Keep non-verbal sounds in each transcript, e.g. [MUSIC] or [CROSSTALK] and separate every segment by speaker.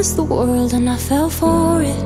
Speaker 1: Promised the world and I fell for it.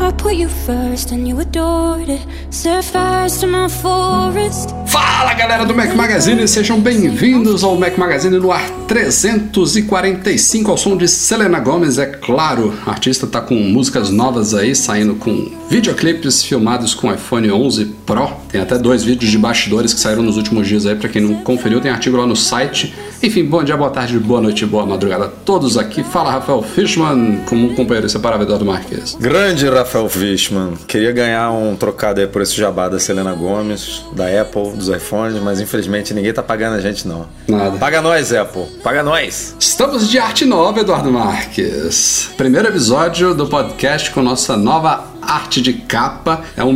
Speaker 1: I put you first and you adored it. Set fires to my forest.
Speaker 2: Fala galera do Mac Magazine, sejam bem-vindos ao Mac Magazine no ar 345 ao som de Selena Gomez, é claro. A artista tá com músicas novas aí, saindo com videoclipes filmados com iPhone 11 Pro. Tem até dois vídeos de bastidores que saíram nos últimos dias aí, para quem não conferiu, tem artigo lá no site. Enfim, bom dia, boa tarde, boa noite, boa madrugada a todos aqui. Fala Rafael Fishman, como companheiro separável Eduardo Marques.
Speaker 3: Grande Rafael Fishman, queria ganhar um trocado aí por esse jabá da Selena Gomes, da Apple, dos iPhones, mas infelizmente ninguém tá pagando a gente não.
Speaker 2: Nada.
Speaker 3: Paga nós, Apple, paga nós.
Speaker 2: Estamos de arte nova, Eduardo Marques. Primeiro episódio do podcast com nossa nova arte de capa. É um,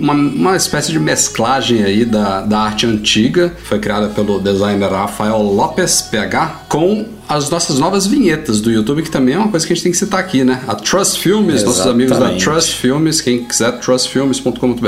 Speaker 2: uma, uma espécie de mesclagem aí da, da arte antiga. Foi criada pelo designer Rafael Lopes, PH, com as nossas novas vinhetas do YouTube, que também é uma coisa que a gente tem que citar aqui, né? A Trust Filmes,
Speaker 3: Exatamente.
Speaker 2: nossos amigos da Trust Filmes, quem quiser, trustfilmes.com.br.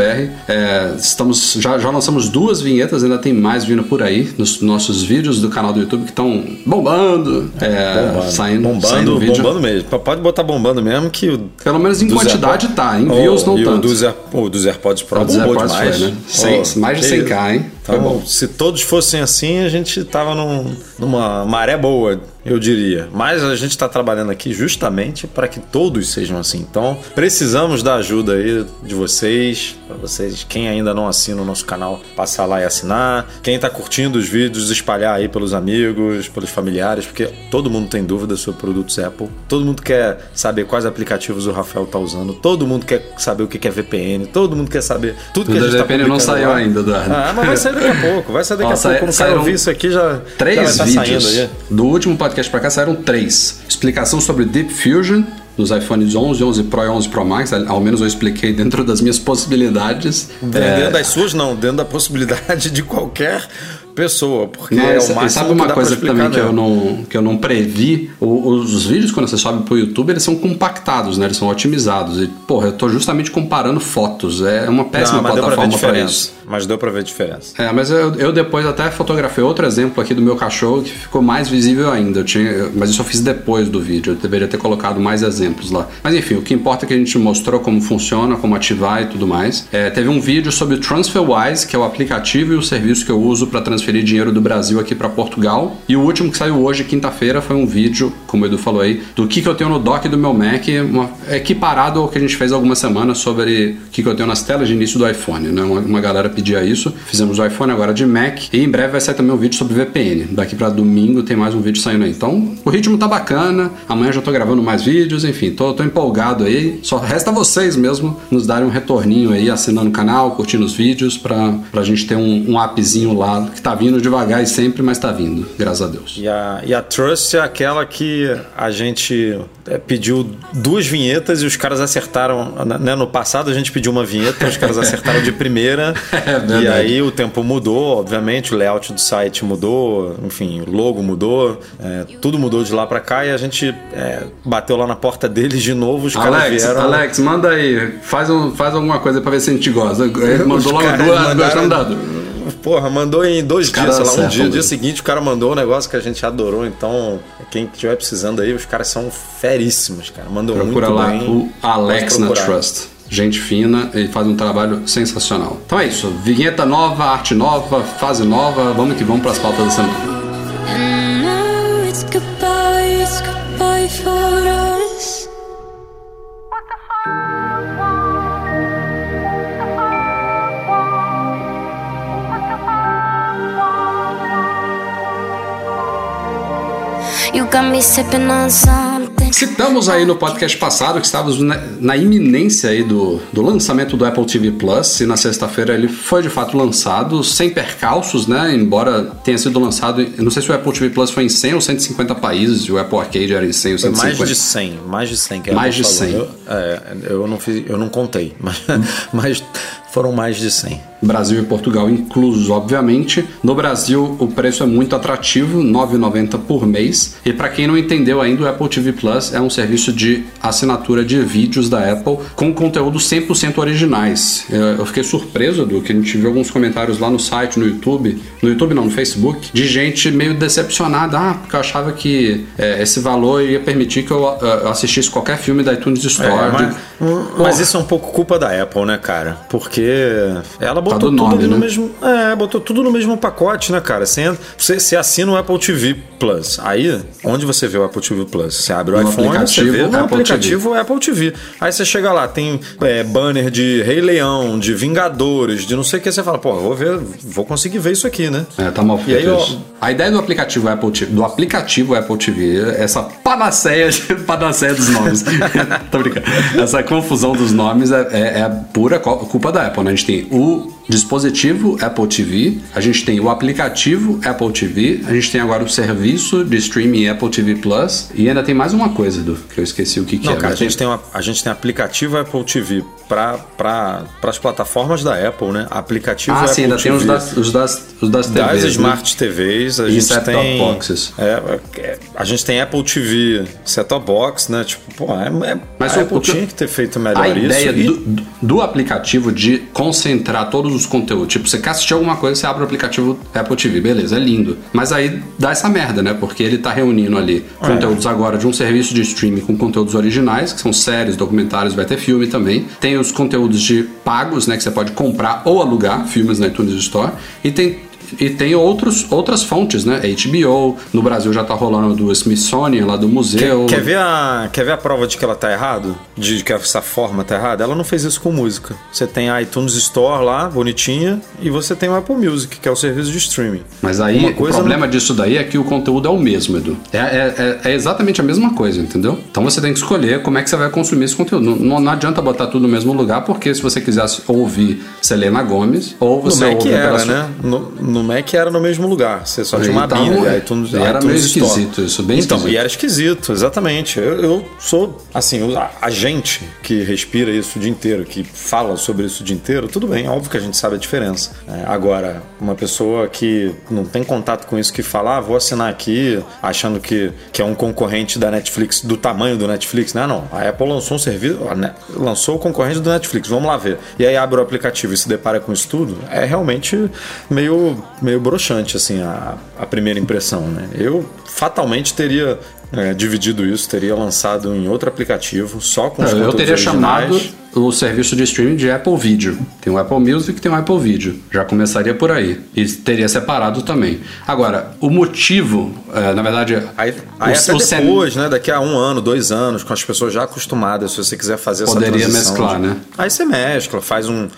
Speaker 2: É, estamos, já, já lançamos duas vinhetas, ainda tem mais vindo por aí, nos nossos vídeos do canal do YouTube que estão bombando, é,
Speaker 3: Bombando,
Speaker 2: saindo,
Speaker 3: bombando,
Speaker 2: saindo vídeo.
Speaker 3: bombando mesmo. Pode botar bombando mesmo que o
Speaker 2: Pelo menos em quantidade
Speaker 3: AirPods-
Speaker 2: tá, em views não
Speaker 3: e
Speaker 2: tanto.
Speaker 3: O dos, Air- o dos AirPods Pro bombou demais.
Speaker 2: foi, né? Cem-
Speaker 3: Oh,
Speaker 2: mais de
Speaker 3: que-
Speaker 2: 100k, hein? Foi
Speaker 3: Então,
Speaker 2: bom.
Speaker 3: se todos fossem assim, a gente tava num- numa maré boa, eu diria. Mas a gente está trabalhando aqui justamente para que todos sejam assim. Então, precisamos da ajuda aí de vocês, para vocês, quem ainda não assina o nosso canal, passar lá e assinar. Quem tá curtindo os vídeos, espalhar aí pelos amigos, pelos familiares, porque todo mundo tem dúvidas sobre produtos Apple. Todo mundo quer saber quais aplicativos o Rafael tá usando. Todo mundo quer saber o que é VPN. Todo mundo quer saber tudo que
Speaker 2: O
Speaker 3: a gente tá
Speaker 2: VPN não saiu ainda, Eduardo.
Speaker 3: Ah, mas vai sair daqui a pouco. Vai sair daqui
Speaker 2: Ó,
Speaker 3: a
Speaker 2: sai-
Speaker 3: pouco. Quando
Speaker 2: saíram
Speaker 3: ouvir isso aqui, já, já vai
Speaker 2: Três
Speaker 3: estar
Speaker 2: vídeos.
Speaker 3: saindo aí.
Speaker 2: Do último podcast pra cá saíram três. Explicação sobre Deep Fusion nos iPhones 11, 11 Pro e 11 Pro Max. Ao menos eu expliquei dentro das minhas possibilidades.
Speaker 3: Dentro
Speaker 2: É,
Speaker 3: das suas, não. Dentro da possibilidade de qualquer pessoa. Porque
Speaker 2: Não,
Speaker 3: é o máximo
Speaker 2: sabe uma coisa também que eu, não, que eu não previ? O- os vídeos, quando você sobe pro YouTube, eles são compactados, né? Eles são otimizados. E, porra, eu tô justamente comparando fotos. É uma péssima
Speaker 3: Não,
Speaker 2: plataforma
Speaker 3: diferença.
Speaker 2: isso.
Speaker 3: Mas deu pra ver diferença.
Speaker 2: É, mas eu, eu depois até fotografei outro exemplo aqui do meu cachorro que ficou mais visível ainda. Eu tinha, mas isso eu fiz depois do vídeo. Eu deveria ter colocado mais exemplos lá. Mas enfim, o que importa é que a gente mostrou como funciona, como ativar e tudo mais. É, teve um vídeo sobre o TransferWise, que é o aplicativo e o serviço que eu uso para transferir dinheiro do Brasil aqui para Portugal. E o último que saiu hoje, quinta-feira, foi um vídeo, como o Edu falou aí, do que, que eu tenho no dock do meu Mac, uma, equiparado ao que a gente fez algumas semanas sobre o que, que eu tenho nas telas de início do iPhone. Né? Uma, uma galera pedia isso. Fizemos o iPhone agora de Mac. E em breve vai sair também um vídeo sobre VPN. Daqui para domingo tem mais um vídeo saindo aí. Então o ritmo tá bacana. Amanhã já tô gravando mais vídeos. Enfim, tô, tô empolgado aí. Só resta vocês mesmo nos darem um retorninho aí, assinando o canal, curtindo os vídeos, pra, pra gente ter um, um appzinho lá que tá vindo devagar e sempre, mas tá vindo. Graças a Deus.
Speaker 3: E a, e a Trust é aquela que a gente é, pediu duas vinhetas e os caras acertaram. Né? No passado a gente pediu uma vinheta, os caras acertaram de primeira. [LAUGHS]
Speaker 2: É
Speaker 3: e aí o tempo mudou, obviamente, o layout do site mudou, enfim, o logo mudou, é, tudo mudou de lá pra cá e a gente é, bateu lá na porta deles de novo. Os caras
Speaker 2: Alex,
Speaker 3: vieram.
Speaker 2: Alex, manda aí. Faz, um, faz alguma coisa pra ver se a gente gosta. Ele [LAUGHS] mandou logo
Speaker 3: caras
Speaker 2: duas,
Speaker 3: mandaram-
Speaker 2: dado.
Speaker 3: Porra, mandou em dois dias, sei lá, um dia. dia
Speaker 2: mesmo.
Speaker 3: seguinte o cara mandou um negócio que a gente adorou. Então, quem estiver precisando aí, os caras são feríssimos, cara. Mandam
Speaker 2: Procura
Speaker 3: muito
Speaker 2: lá
Speaker 3: bem.
Speaker 2: o Alex na. Trust. Gente fina, ele faz um trabalho sensacional. Então é isso. Vinheta nova, arte nova, fase nova. Vamos que vamos pras pautas da semana. Citamos aí no podcast passado que estávamos na, na iminência aí do, do lançamento do Apple TV Plus e na sexta-feira ele foi de fato lançado sem percalços, né? Embora tenha sido lançado, eu não sei se o Apple TV Plus foi em 100 ou 150 países e o Apple Arcade era em 100 ou 150.
Speaker 3: Mais de 100, mais de 100 que
Speaker 2: Mais de 100.
Speaker 3: Eu, é, eu não fiz, eu não contei, [LAUGHS] mas, mas foram mais de 100.
Speaker 2: Brasil e Portugal inclusos, obviamente. No Brasil, o preço é muito atrativo, R$ 9,90 por mês. E para quem não entendeu ainda, o Apple TV Plus é um serviço de assinatura de vídeos da Apple com conteúdo 100% originais. Eu fiquei surpreso do que a gente viu alguns comentários lá no site, no YouTube, no YouTube não, no Facebook, de gente meio decepcionada, ah, porque eu achava que é, esse valor ia permitir que eu uh, assistisse qualquer filme da iTunes Store. É,
Speaker 3: mas, de... mas isso é um pouco culpa da Apple, né, cara? Porque ela botou botou tudo
Speaker 2: nome,
Speaker 3: ali no
Speaker 2: né?
Speaker 3: mesmo. É, botou tudo no mesmo pacote, né, cara? Você, você, você assina o Apple TV Plus. Aí, onde você vê o Apple TV Plus? Você abre o
Speaker 2: No
Speaker 3: iPhone, você vê no
Speaker 2: Apple
Speaker 3: aplicativo Apple TV. Aí você chega lá, tem é, banner de Rei Leão, de Vingadores, de não sei o que. Você fala, pô, vou ver, vou conseguir ver isso aqui, né?
Speaker 2: É, tá mal feito
Speaker 3: aí, ó.
Speaker 2: A ideia do aplicativo Apple TV, do aplicativo Apple TV, essa panaceia, [LAUGHS] panaceia dos nomes. [LAUGHS] Tô brincando. Essa confusão dos nomes é, é, é pura culpa da Apple, né? A gente tem o dispositivo Apple TV, a gente tem o aplicativo Apple TV, a gente tem agora o serviço de streaming Apple TV Plus e ainda tem mais uma coisa, do que eu esqueci o que, que
Speaker 3: Não,
Speaker 2: é.
Speaker 3: cara, a gente, tem uma, a gente tem aplicativo Apple TV para as plataformas da Apple, né? Aplicativo
Speaker 2: Ah,
Speaker 3: Apple
Speaker 2: sim, ainda tem
Speaker 3: TV.
Speaker 2: os das, os das, os das TVs.
Speaker 3: das
Speaker 2: né?
Speaker 3: Smart TVs, a
Speaker 2: E
Speaker 3: gente
Speaker 2: set-top
Speaker 3: tem.
Speaker 2: boxes.
Speaker 3: É, é, a gente tem Apple TV set-top box, né? Tipo, pô, é, é-
Speaker 2: Mas
Speaker 3: a
Speaker 2: o-
Speaker 3: Apple tinha que ter feito melhor
Speaker 2: A
Speaker 3: isso.
Speaker 2: ideia
Speaker 3: e-
Speaker 2: do, do- do aplicativo de concentrar todos os conteúdos. Tipo, você quer assistir alguma coisa, você abre o aplicativo Apple TV, beleza, é lindo. Mas aí dá essa merda, né? Porque ele tá reunindo ali
Speaker 3: É.
Speaker 2: conteúdos agora de um serviço de streaming com conteúdos originais, que são séries, documentários, vai ter filme também. Tem os conteúdos de pagos, né? Que você pode comprar ou alugar filmes na iTunes Store. E tem e tem outros, outras fontes, né? HBO, no Brasil já tá rolando do Smithsonian, lá do museu.
Speaker 3: Quer ver, a, quer ver a prova de que ela tá errado? De que essa forma tá errada? Ela não fez isso com música. Você tem a iTunes Store lá, bonitinha, e você tem o Apple Music, que é o serviço de streaming.
Speaker 2: Mas aí o problema disso daí é que o conteúdo é o mesmo, Edu. É, é- é- é exatamente a mesma coisa, entendeu? Então você tem que escolher como é que você vai consumir esse conteúdo. Não, não- não adianta botar tudo no mesmo lugar, porque se você quisesse ouvir Selena Gomes, ou
Speaker 3: No
Speaker 2: você
Speaker 3: Mac
Speaker 2: ouve
Speaker 3: era,
Speaker 2: sua-
Speaker 3: né? No, no Mac era no mesmo lugar. Você só tinha uma
Speaker 2: Então,
Speaker 3: abinha
Speaker 2: é,
Speaker 3: iTunes,
Speaker 2: era
Speaker 3: iTunes
Speaker 2: meio
Speaker 3: Store.
Speaker 2: esquisito isso, bem
Speaker 3: Então,
Speaker 2: esquisito.
Speaker 3: e era esquisito, exatamente. Eu, eu sou, assim, a, gente que respira isso o dia inteiro, que fala sobre isso o dia inteiro, tudo bem, óbvio que a gente sabe a diferença. É, agora, uma pessoa que não tem contato com isso, que fala, ah, vou assinar aqui, achando que, que é um concorrente da Netflix, do tamanho do Netflix, né? Não, a Apple lançou um serviço, Ne- lançou o concorrente do Netflix, vamos lá ver. E aí abre o aplicativo e se depara com isso tudo, é realmente meio, meio broxante, assim, a, a primeira impressão, né? Eu fatalmente teria é, dividido isso, teria lançado em outro aplicativo, só com os
Speaker 2: Eu teria
Speaker 3: originais.
Speaker 2: chamado o serviço de streaming de Apple Video. Tem o Apple Music e tem o Apple Video. Já começaria por aí. E teria separado também. Agora, o motivo, é, na verdade,
Speaker 3: Aí,
Speaker 2: o-
Speaker 3: aí até
Speaker 2: o
Speaker 3: depois, né? Daqui a um ano, dois anos, com as pessoas já acostumadas, se você quiser fazer essa
Speaker 2: Poderia
Speaker 3: transição
Speaker 2: mesclar,
Speaker 3: de-
Speaker 2: né?
Speaker 3: Aí você mescla, faz um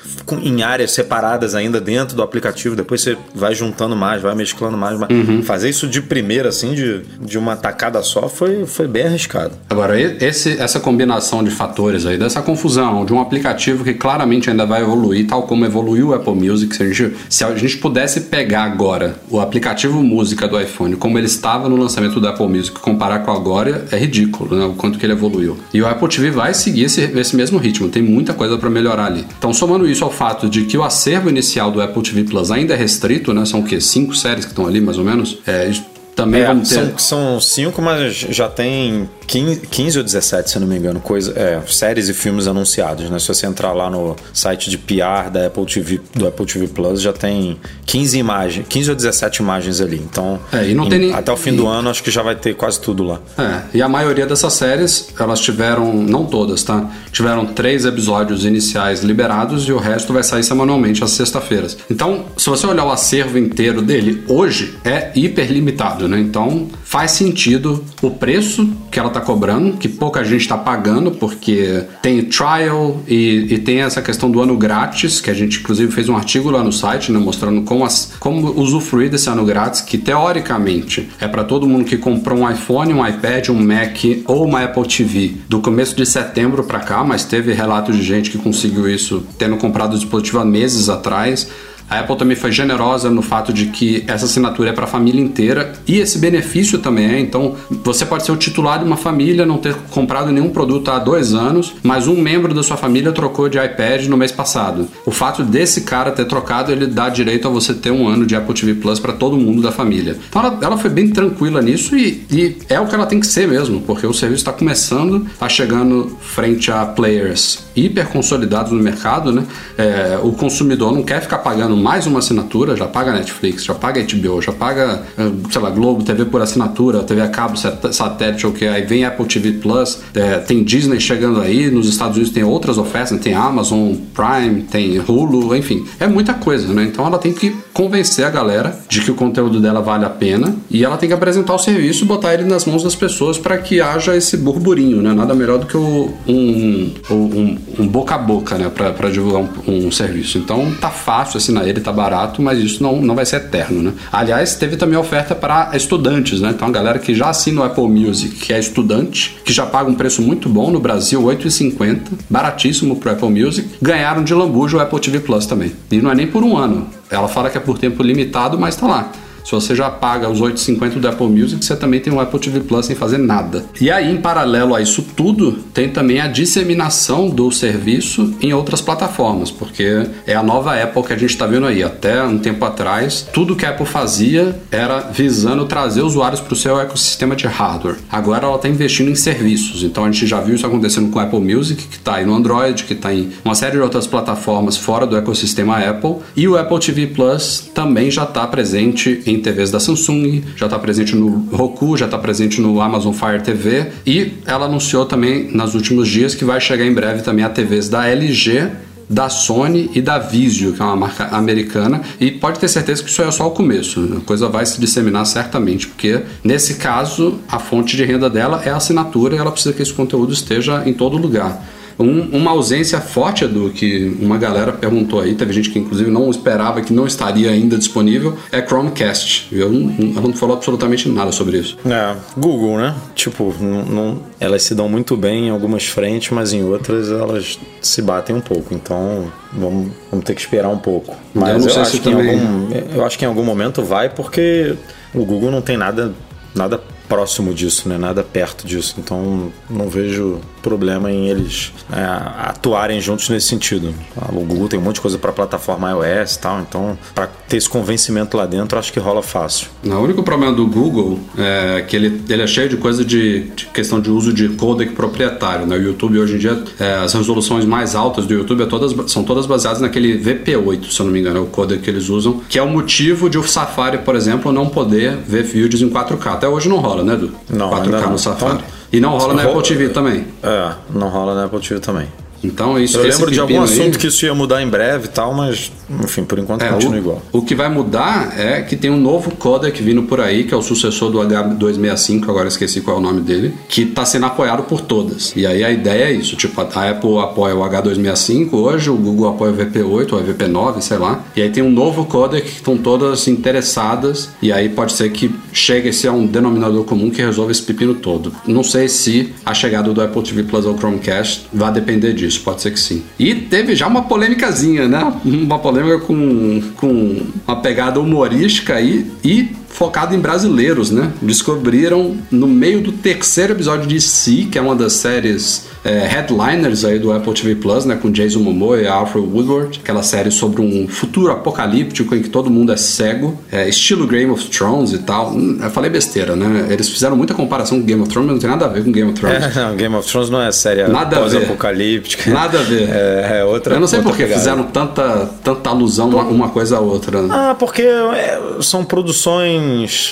Speaker 3: em áreas separadas ainda dentro do aplicativo, depois você vai juntando mais, vai mesclando mais. mais.
Speaker 2: Uhum.
Speaker 3: Fazer isso de primeira, assim, de, de uma tacada só, foi, foi bem arriscado.
Speaker 2: Agora, esse, essa combinação de fatores aí, dessa confusão, de um aplicativo que claramente ainda vai evoluir, tal como evoluiu o Apple Music, se a gente, se a gente pudesse pegar agora o aplicativo música do iPhone, como ele estava no lançamento do Apple Music, comparar com agora, é ridículo, né? O quanto que ele evoluiu. E o Apple TV vai seguir esse, esse mesmo ritmo, tem muita coisa para melhorar ali. Então, somando isso ao fato de que o acervo inicial do Apple TV Plus ainda é restrito, né? São o quê? Cinco séries que estão ali, mais ou menos? É, também
Speaker 3: É,
Speaker 2: vamos ter...
Speaker 3: são, são cinco, mas já tem 15, 15 ou 17, se não me engano, coisa, é, séries e filmes anunciados, né? Se você entrar lá no site de PR da Apple TV, do Apple TV Plus, já tem 15 imagens, 15 ou 17 imagens ali. Então,
Speaker 2: É, e não
Speaker 3: em-
Speaker 2: tem nem-
Speaker 3: até o fim do
Speaker 2: e-
Speaker 3: ano, acho que já vai ter quase tudo lá.
Speaker 2: É, e a maioria dessas séries, elas tiveram, não todas, tá? Tiveram três episódios iniciais liberados e o resto vai sair semanalmente às sexta-feiras. Então, se você olhar o acervo inteiro dele, hoje é hiper limitado, né? Então faz sentido o preço que ela está cobrando, que pouca gente está pagando, porque tem trial e, e, tem essa questão do ano grátis, que a gente inclusive fez um artigo lá no site, né, mostrando como, as, como usufruir desse ano grátis, que teoricamente é para todo mundo que comprou um iPhone, um iPad, um Mac ou uma Apple TV do começo de setembro para cá, mas teve relatos de gente que conseguiu isso tendo comprado o dispositivo há meses atrás. A Apple também foi generosa no fato de que essa assinatura é para a família inteira e esse benefício também é. Então, você pode ser o titular de uma família, não ter comprado nenhum produto há dois anos, mas um membro da sua família trocou de iPad no mês passado. O fato desse cara ter trocado, ele dá direito a você ter um ano de Apple TV Plus para todo mundo da família. Então, ela, ela foi bem tranquila nisso e, e, é o que ela tem que ser mesmo, porque o serviço está começando, está chegando frente a players hiper consolidados no mercado, né? É, o consumidor não quer ficar pagando mais uma assinatura, já paga Netflix, já paga HBO, já paga, eh, sei lá, Globo, TV por assinatura, TV a cabo, satélite o que, aí vem Apple TV Plus, é, tem Disney chegando aí, nos Estados Unidos tem outras ofertas, né? tem Amazon Prime, tem Hulu, enfim, é muita coisa, né? Então ela tem que convencer a galera de que o conteúdo dela vale a pena e ela tem que apresentar o serviço e botar ele nas mãos das pessoas para que haja esse burburinho, né? Nada melhor do que o, um, um, um boca a boca, né? Para divulgar um, um serviço. Então tá fácil assinar ele, tá barato, mas isso não, não vai ser eterno, né? Aliás, teve também oferta para estudantes, né? Então a galera que já assina o Apple Music, que é estudante, que já paga um preço muito bom no Brasil, 8,50, baratíssimo pro Apple Music, ganharam de lambuja o Apple TV Plus também. E não é nem por um ano. Ela fala que é por tempo limitado, mas tá lá. Se você já paga os 8,50 do Apple Music, você também tem o Apple TV Plus sem fazer nada. E aí, em paralelo a isso tudo, tem também a disseminação do serviço em outras plataformas, porque é a nova Apple que a gente está vendo aí. Até um tempo atrás, tudo que a Apple fazia era visando trazer usuários para o seu ecossistema de hardware. Agora ela está investindo em serviços. Então a gente já viu isso acontecendo com o Apple Music, que está aí no Android, que está em uma série de outras plataformas fora do ecossistema Apple. E o Apple TV Plus também já está presente em TVs da Samsung, já está presente no Roku, já está presente no Amazon Fire TV e ela anunciou também nos últimos dias que vai chegar em breve também a TVs da LG da Sony e da Vizio, que é uma marca americana, e pode ter certeza que isso é só o começo. A coisa vai se disseminar certamente, porque nesse caso a fonte de renda dela é a assinatura e ela precisa que esse conteúdo esteja em todo lugar. Um, uma ausência forte, Edu, que uma galera perguntou aí, teve gente que inclusive não esperava que não estaria ainda disponível, é Chromecast. Eu não, ela não falou absolutamente nada sobre isso.
Speaker 3: É, Google, né? Tipo, não, não, elas se dão muito bem em algumas frentes, mas em outras elas se batem um pouco. Então vamos, vamos ter que esperar um pouco. Mas eu, eu acho que também... em algum, eu acho que em algum momento vai, porque o Google não tem nada, nada próximo disso, né? nada perto disso. Então não vejo problema em eles é, atuarem juntos nesse sentido. O Google tem um monte de coisa para plataforma iOS e tal, então para ter esse convencimento lá dentro, acho que rola fácil.
Speaker 2: O único problema do Google é que ele, ele é cheio de coisa de, de questão de uso de codec proprietário. Né? O YouTube hoje em dia, é, as resoluções mais altas do YouTube é todas, são todas baseadas naquele VP8, se eu não me engano, é o codec que eles usam, que é o motivo de o Safari, por exemplo, não poder ver vídeos em 4K. Até hoje não rola, né, Edu?
Speaker 3: Não,
Speaker 2: 4K no Safari. Então, e não rola na Apple TV também.
Speaker 3: É, não rola na Apple TV também.
Speaker 2: Então isso
Speaker 3: Eu lembro de algum assunto aí, que isso ia mudar em breve e tal, mas enfim, por enquanto é, continua
Speaker 2: o,
Speaker 3: igual.
Speaker 2: O que vai mudar é que tem um novo codec vindo por aí, que é o sucessor do H265, agora esqueci qual é o nome dele, que está sendo apoiado por todas. E aí a ideia é isso, tipo, a Apple apoia o H265 hoje, o Google apoia o VP8 ou VP9, sei lá. E aí tem um novo codec que estão todas interessadas e aí pode ser que chegue a um denominador comum que resolva esse pepino todo. Não sei se a chegada do Apple TV Plus ao Chromecast vai depender disso disso, pode ser que sim. E teve já uma polêmicazinha, né? Uma polêmica com, com uma pegada humorística aí e focado em brasileiros, né? Descobriram no meio do terceiro episódio de Si, que é uma das séries é, headliners aí do Apple TV Plus, né? Com Jason Momoa e Alfred Woodward, aquela série sobre um futuro apocalíptico em que todo mundo é cego, é, estilo Game of Thrones e tal. Hum, eu falei besteira, né? Eles fizeram muita comparação com Game of Thrones, mas não tem nada a ver com Game of Thrones.
Speaker 3: É, não, Game of Thrones não é série pós-apocalíptica.
Speaker 2: Nada a ver. [LAUGHS]
Speaker 3: É, é outra.
Speaker 2: Eu não sei por que fizeram tanta, tanta alusão uma, uma coisa a outra. Né?
Speaker 3: Ah, porque é, são produções.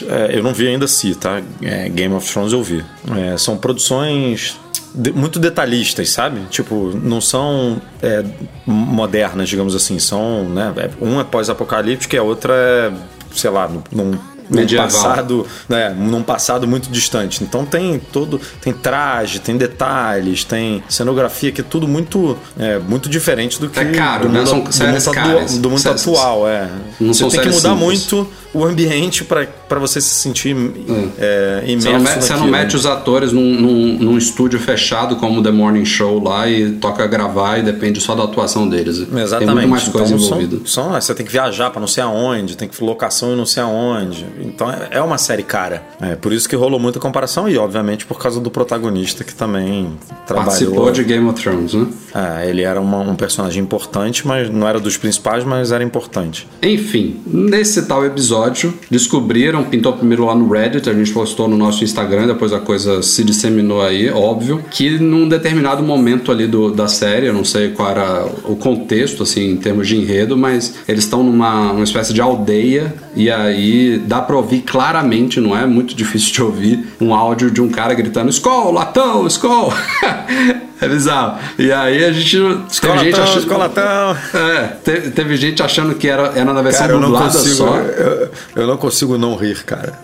Speaker 3: É, eu não vi ainda si, tá? É, Game of Thrones eu vi. É, são produções de, muito detalhistas, sabe? Tipo, não são é, modernas, digamos assim. São, né? Um é pós-apocalíptico e a outra é, sei lá, num num
Speaker 2: Medieval.
Speaker 3: passado, né, num passado muito distante. Então tem todo, tem traje, tem detalhes, tem cenografia que é tudo muito, é, muito diferente do que
Speaker 2: É caro,
Speaker 3: do
Speaker 2: né?
Speaker 3: mundo,
Speaker 2: São
Speaker 3: do
Speaker 2: séries
Speaker 3: mundo,
Speaker 2: caras.
Speaker 3: do mundo atual, é.
Speaker 2: Não
Speaker 3: você tem que mudar
Speaker 2: simples.
Speaker 3: muito o ambiente para você se sentir é, imerso
Speaker 2: Você não, mete, você não
Speaker 3: naquilo.
Speaker 2: mete os atores num, num, num estúdio fechado como The Morning Show lá e toca gravar e depende só da atuação deles.
Speaker 3: Exatamente.
Speaker 2: Tem muito mais coisa
Speaker 3: Então, são-
Speaker 2: envolvida.
Speaker 3: São, você tem que viajar pra não sei aonde, tem que locação e não sei aonde. Então é, é uma série cara. É por isso que rolou muita comparação e, obviamente, por causa do protagonista que também trabalhou.
Speaker 2: Participou de Game of Thrones, né?
Speaker 3: É, ele era uma- um personagem importante, mas não era dos principais, mas era importante.
Speaker 2: Enfim, nesse tal episódio, descobriram, pintou primeiro lá no Reddit, a gente postou no nosso Instagram, depois a coisa se disseminou aí, óbvio, que num determinado momento ali do, da série, eu não sei qual era o contexto, assim, em termos de enredo, mas eles estão numa uma espécie de aldeia e aí dá pra ouvir claramente, não é muito difícil de ouvir, um áudio de um cara gritando Skol, latão, Skol! [LAUGHS] é bizarro. E aí a gente... teve gente
Speaker 3: Escolatão,
Speaker 2: achando-
Speaker 3: escolatão!
Speaker 2: é, teve, teve gente achando que era, era na versão
Speaker 3: Cara, eu
Speaker 2: dublada
Speaker 3: consigo.
Speaker 2: só.
Speaker 3: Eu, eu não consigo não rir, cara,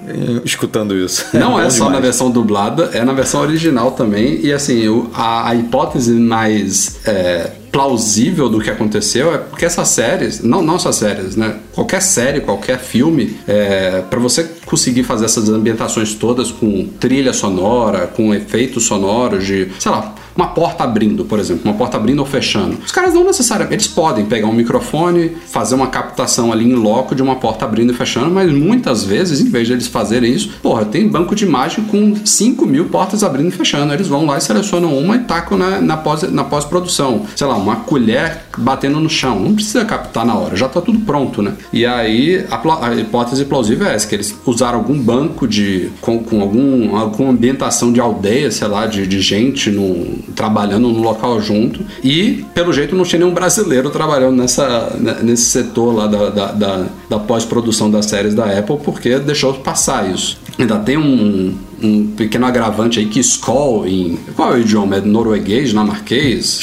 Speaker 3: escutando isso. [LAUGHS]
Speaker 2: Não é,
Speaker 3: bom
Speaker 2: só na
Speaker 3: demais.
Speaker 2: versão dublada, é na versão original também. E assim, o- a, a hipótese mais é, plausível do que aconteceu é porque essas séries, não, não essas séries, né? Qualquer série, qualquer filme, é, para você conseguir fazer essas ambientações todas com trilha sonora, com efeitos sonoros de, sei lá, uma porta abrindo, por exemplo, uma porta abrindo ou fechando. Os caras não necessariamente, eles podem pegar um microfone, fazer uma captação ali em loco de uma porta abrindo e fechando, mas muitas vezes, em vez de eles fazerem isso, porra, tem banco de imagem com 5 mil portas abrindo e fechando. Eles vão lá e selecionam uma e tacam na, na pós- na pós-produção. Sei lá, uma colher batendo no chão. Não precisa captar na hora, já tá tudo pronto, né? E aí a, a hipótese plausível é essa, que eles usaram algum banco de. com, com algum, alguma ambientação de aldeia, sei lá, de, de gente no, trabalhando no local junto. E, pelo jeito, não tinha nenhum brasileiro trabalhando nessa, né, nesse setor lá da, da, da, da pós-produção das séries da Apple, porque deixou passar isso. Ainda tem um, um pequeno agravante aí que Skoll em. Qual é o idioma? É norueguês, dinamarquês?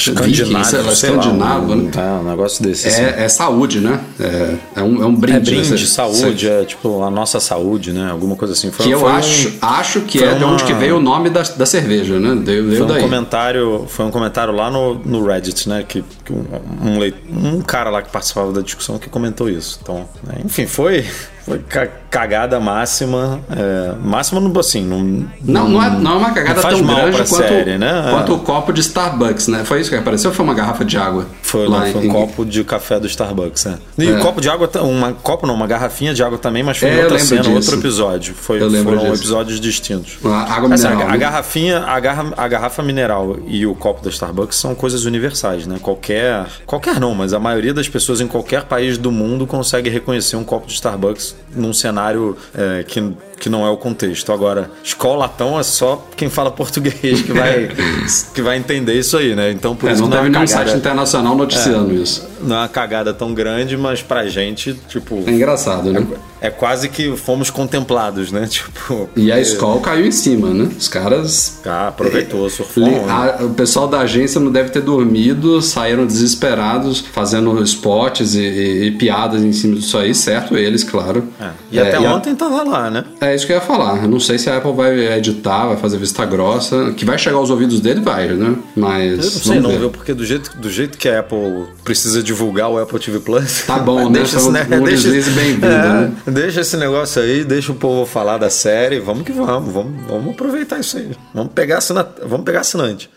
Speaker 2: sei lá, escandinavo,
Speaker 3: um,
Speaker 2: né?
Speaker 3: é, um negócio desse. assim.
Speaker 2: É, é saúde, né? É, é um, é um brinde.
Speaker 3: É brinde,
Speaker 2: né?
Speaker 3: Saúde, é tipo a nossa saúde, né? Alguma coisa assim. Foi,
Speaker 2: Que eu
Speaker 3: foi um-
Speaker 2: acho, acho que é de onde
Speaker 3: uma-
Speaker 2: que veio o nome da, da cerveja, né? Veio, veio
Speaker 3: Foi um
Speaker 2: daí.
Speaker 3: comentário, foi um comentário lá no, no Reddit, né? Que, que um, um, um cara lá que participava da discussão que comentou isso. Então, né, enfim, foi, foi ca- cagada máxima. É, máxima assim, não,
Speaker 2: Não, não é, não é uma cagada tão grande quanto,
Speaker 3: série, né?
Speaker 2: quanto o copo de Starbucks, né? Foi isso que apareceu ou foi uma garrafa de água?
Speaker 3: Foi,
Speaker 2: lá
Speaker 3: não, foi um
Speaker 2: em-
Speaker 3: copo de café do Starbucks, né? E
Speaker 2: É.
Speaker 3: um copo de água, uma copo não, uma garrafinha de água também, mas foi
Speaker 2: É,
Speaker 3: outra cena,
Speaker 2: disso.
Speaker 3: outro episódio. Foi,
Speaker 2: Eu lembro
Speaker 3: foram
Speaker 2: disso.
Speaker 3: episódios distintos.
Speaker 2: A água mineral.
Speaker 3: a, a
Speaker 2: né?
Speaker 3: garrafinha, a, garra, a garrafa mineral e o copo da Starbucks são coisas universais, né? Qualquer. Qualquer não, mas a maioria das pessoas em qualquer país do mundo consegue reconhecer um copo de Starbucks num cenário é, que, que não é o contexto. Agora, escola latão é só quem fala português que vai, [LAUGHS] que vai entender isso aí, né? Então por
Speaker 2: É,
Speaker 3: isso
Speaker 2: não
Speaker 3: que
Speaker 2: teve
Speaker 3: é
Speaker 2: nenhum
Speaker 3: uma
Speaker 2: site internacional noticiando isso.
Speaker 3: não é uma cagada tão grande, mas pra gente, tipo.
Speaker 2: É engraçado, né?
Speaker 3: É quase que fomos contemplados, né? [LAUGHS] Tipo.
Speaker 2: E a escola caiu em cima, né? Os caras.
Speaker 3: Ah, aproveitou, surfou.
Speaker 2: li-
Speaker 3: né?
Speaker 2: a- o pessoal da agência não deve ter dormido, saíram desesperados, fazendo spots e, e- e piadas em cima disso aí, certo? Eles, claro.
Speaker 3: É, E
Speaker 2: É,
Speaker 3: até
Speaker 2: a-
Speaker 3: ontem tava lá, né?
Speaker 2: É isso que eu ia falar. Eu não sei se a Apple vai editar, vai fazer vista grossa. Que vai chegar aos ouvidos dele, vai, né? Mas.
Speaker 3: Eu não sei não, viu? Porque do jeito, do jeito que a Apple precisa divulgar o Apple TV Plus.
Speaker 2: Tá bom, [LAUGHS] né?
Speaker 3: deixa, esse,
Speaker 2: deslize bem-vindo, né?
Speaker 3: deixa esse negócio aí, deixa o povo falar da série. Vamos que vamos, vamos, vamos aproveitar isso aí. Vamos pegar, assina, vamos pegar assinante.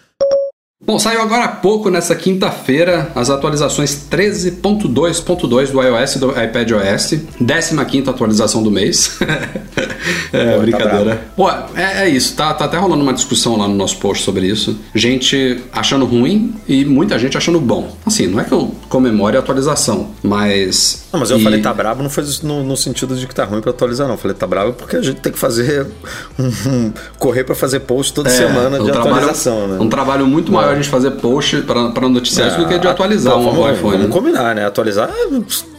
Speaker 2: Bom, saiu agora há pouco, nessa quinta-feira, as atualizações 13.2.2 do iOS e do iPadOS. 15 atualização do mês. [LAUGHS] é,
Speaker 3: Pô, tá
Speaker 2: brincadeira. Pô, é, é isso. Tá, tá até rolando uma discussão lá no nosso post sobre isso. Gente achando ruim e muita gente achando bom. Assim, não é que eu comemore a atualização, mas.
Speaker 3: Não, mas eu
Speaker 2: e-
Speaker 3: falei tá brabo não foi no, no sentido de que tá ruim pra atualizar, não. Eu falei tá brabo porque a gente tem que fazer. um- correr pra fazer post toda
Speaker 2: É,
Speaker 3: semana
Speaker 2: um
Speaker 3: de
Speaker 2: trabalho-
Speaker 3: atualização, né?
Speaker 2: Um trabalho muito maior a gente fazer post para noticiários do que de
Speaker 3: Ah,
Speaker 2: atualizar
Speaker 3: pô,
Speaker 2: um
Speaker 3: vamos,
Speaker 2: iPhone.
Speaker 3: Vamos
Speaker 2: né?
Speaker 3: combinar, né? Atualizar,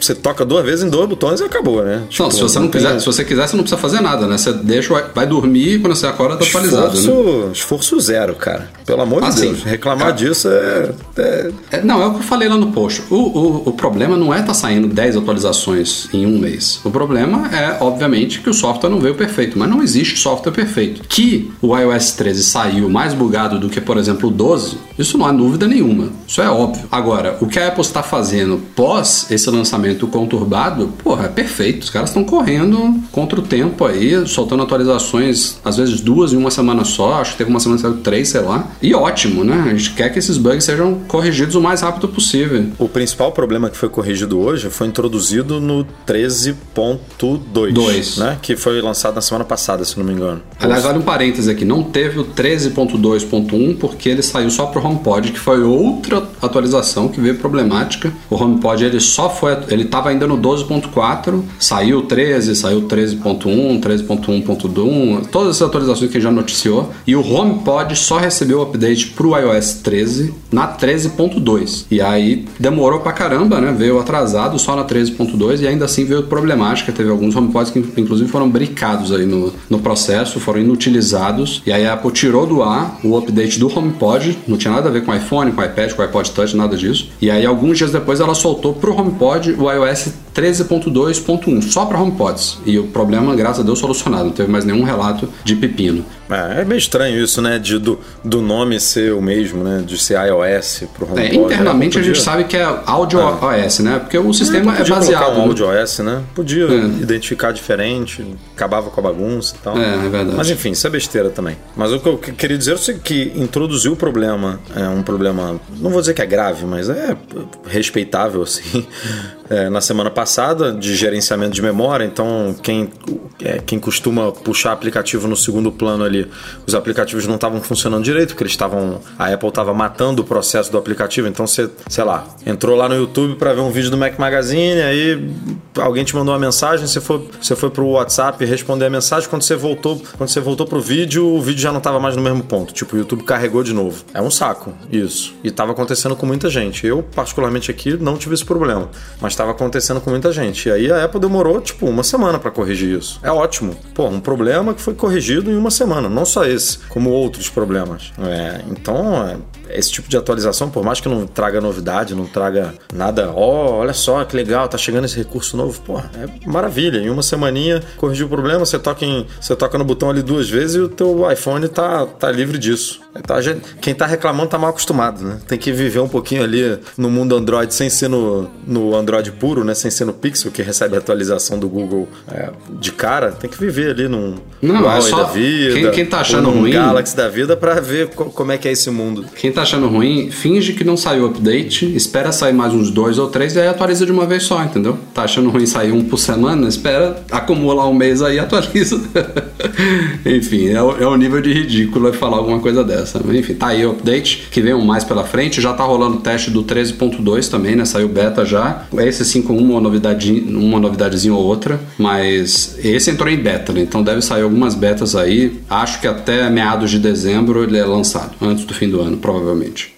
Speaker 3: você toca duas vezes em dois botões e acabou, né?
Speaker 2: Não,
Speaker 3: Tipo,
Speaker 2: se você não quiser, se você quiser, você não precisa fazer nada, né? Você deixa, vai- dormir e quando você acorda tá atualizado,
Speaker 3: esforço,
Speaker 2: né?
Speaker 3: esforço zero, cara. Pelo amor de
Speaker 2: Ah, sim.
Speaker 3: Deus. Reclamar
Speaker 2: Cara.
Speaker 3: disso é, é-
Speaker 2: É, não, é o que eu falei lá no post. O, o, o problema não é estar saindo 10 atualizações em um mês. O problema é, obviamente, que o software não veio perfeito. Mas não existe software perfeito. Que o iOS 13 saiu mais bugado do que, por exemplo, o 12, isso não há dúvida nenhuma. Isso é óbvio. Agora, o que a Apple está fazendo pós esse lançamento conturbado, porra, é perfeito. Os caras estão correndo contra o tempo aí, soltando atualizações, às vezes duas em uma semana só. Acho que teve uma semana que saiu três, sei lá. E ótimo, né? A gente quer que esses bugs sejam corrigidos o mais rápido possível.
Speaker 3: O principal problema que foi corrigido hoje foi introduzido no 13.2,
Speaker 2: Dois.
Speaker 3: né? Que foi lançado na semana passada, se não me engano.
Speaker 2: Aliás, vale um parêntese aqui, não teve o 13.2.1 porque ele saiu só pro HomePod, que foi outra atualização que veio problemática. O HomePod ele só foi, ele estava ainda no 12.4, saiu o 13, saiu o 13.1, 13.1.1, todas essas atualizações que já noticiou, e o HomePod só recebeu o update pro iOS 13 na 13.2. E aí demorou pra caramba, né? Veio atrasado só na 13.2 e ainda assim veio problemática. Teve alguns HomePods que inclusive foram bricados aí no, no processo, foram inutilizados. E aí a Apple tirou do ar o update do HomePod, não tinha nada a ver com iPhone, com iPad, com iPod Touch, nada disso. E aí alguns dias depois ela soltou pro HomePod o iOS 13.2.1, só para HomePods. E o problema, graças a Deus, solucionado. Não teve mais nenhum relato de pepino.
Speaker 3: É, é meio estranho isso, né? De, do, do nome ser o mesmo, né? De ser iOS pro HomePod.
Speaker 2: É, internamente
Speaker 3: né?
Speaker 2: a gente sabe que é Audio OS, né? Porque o sistema é,
Speaker 3: podia
Speaker 2: baseado.
Speaker 3: um
Speaker 2: no-
Speaker 3: áudio OS, né? Podia
Speaker 2: É.
Speaker 3: identificar diferente, acabava com a bagunça e tal.
Speaker 2: É, é verdade.
Speaker 3: Mas enfim, isso é besteira também. Mas o que eu que- queria dizer é que introduziu o problema, é um problema, não vou dizer que é grave, mas é respeitável, assim, [LAUGHS] é, na semana passada, de gerenciamento de memória. Então, quem, é, quem costuma puxar aplicativo no segundo plano ali, os aplicativos não estavam funcionando direito, porque eles estavam. A Apple estava matando o processo do aplicativo. Então, você, sei lá, entrou lá no YouTube para ver um vídeo do Mac Magazine, aí alguém te mandou uma mensagem, você foi, você foi pro WhatsApp responder a mensagem, quando você voltou, quando você voltou pro vídeo, o vídeo já não estava mais no mesmo ponto. Tipo, o YouTube carregou de novo. É um saco, isso. E estava acontecendo com muita gente. Eu, particularmente aqui, não tive esse problema. Mas estava acontecendo com muita gente. E aí a Apple demorou, tipo, uma semana para corrigir isso. É ótimo. Pô, um problema que foi corrigido em uma semana. Não só esse, como outros problemas. É, então, é, esse tipo de atualização, por mais que não traga novidade, não traga nada, ó, olha só que legal, tá chegando esse recurso novo, pô, é maravilha. Em uma semaninha corrigiu o problema, você toca, em, você toca no botão ali duas vezes e o teu iPhone tá, tá livre disso. Tá, gente- quem tá reclamando tá mal acostumado, né? Tem que viver um pouquinho ali no mundo Android sem ser no, no Android puro, né? Sem ser no Pixel, que recebe a atualização do Google é, de cara. Tem que viver ali num
Speaker 2: Não, é só-
Speaker 3: da vida.
Speaker 2: quem- quem tá achando
Speaker 3: num
Speaker 2: ruim-
Speaker 3: Galaxy da vida pra ver co- como é que é esse mundo.
Speaker 2: Quem tá achando ruim, finge que não saiu o update, espera sair mais uns dois ou três e aí atualiza de uma vez só, entendeu? Tá achando ruim sair um por semana, espera acumular um mês aí e atualiza. [LAUGHS] enfim, é o, é o nível de ridículo falar alguma coisa dessa. Enfim, tá aí o update, que vem um mais pela frente, já tá rolando o teste do 13.2 também, né? Saiu beta já. Esse sim com uma novidade, uma novidadezinha ou outra, mas esse entrou em beta, né? Então deve sair algumas betas aí. Acho que até meados de dezembro ele é lançado, antes do fim do ano, provavelmente.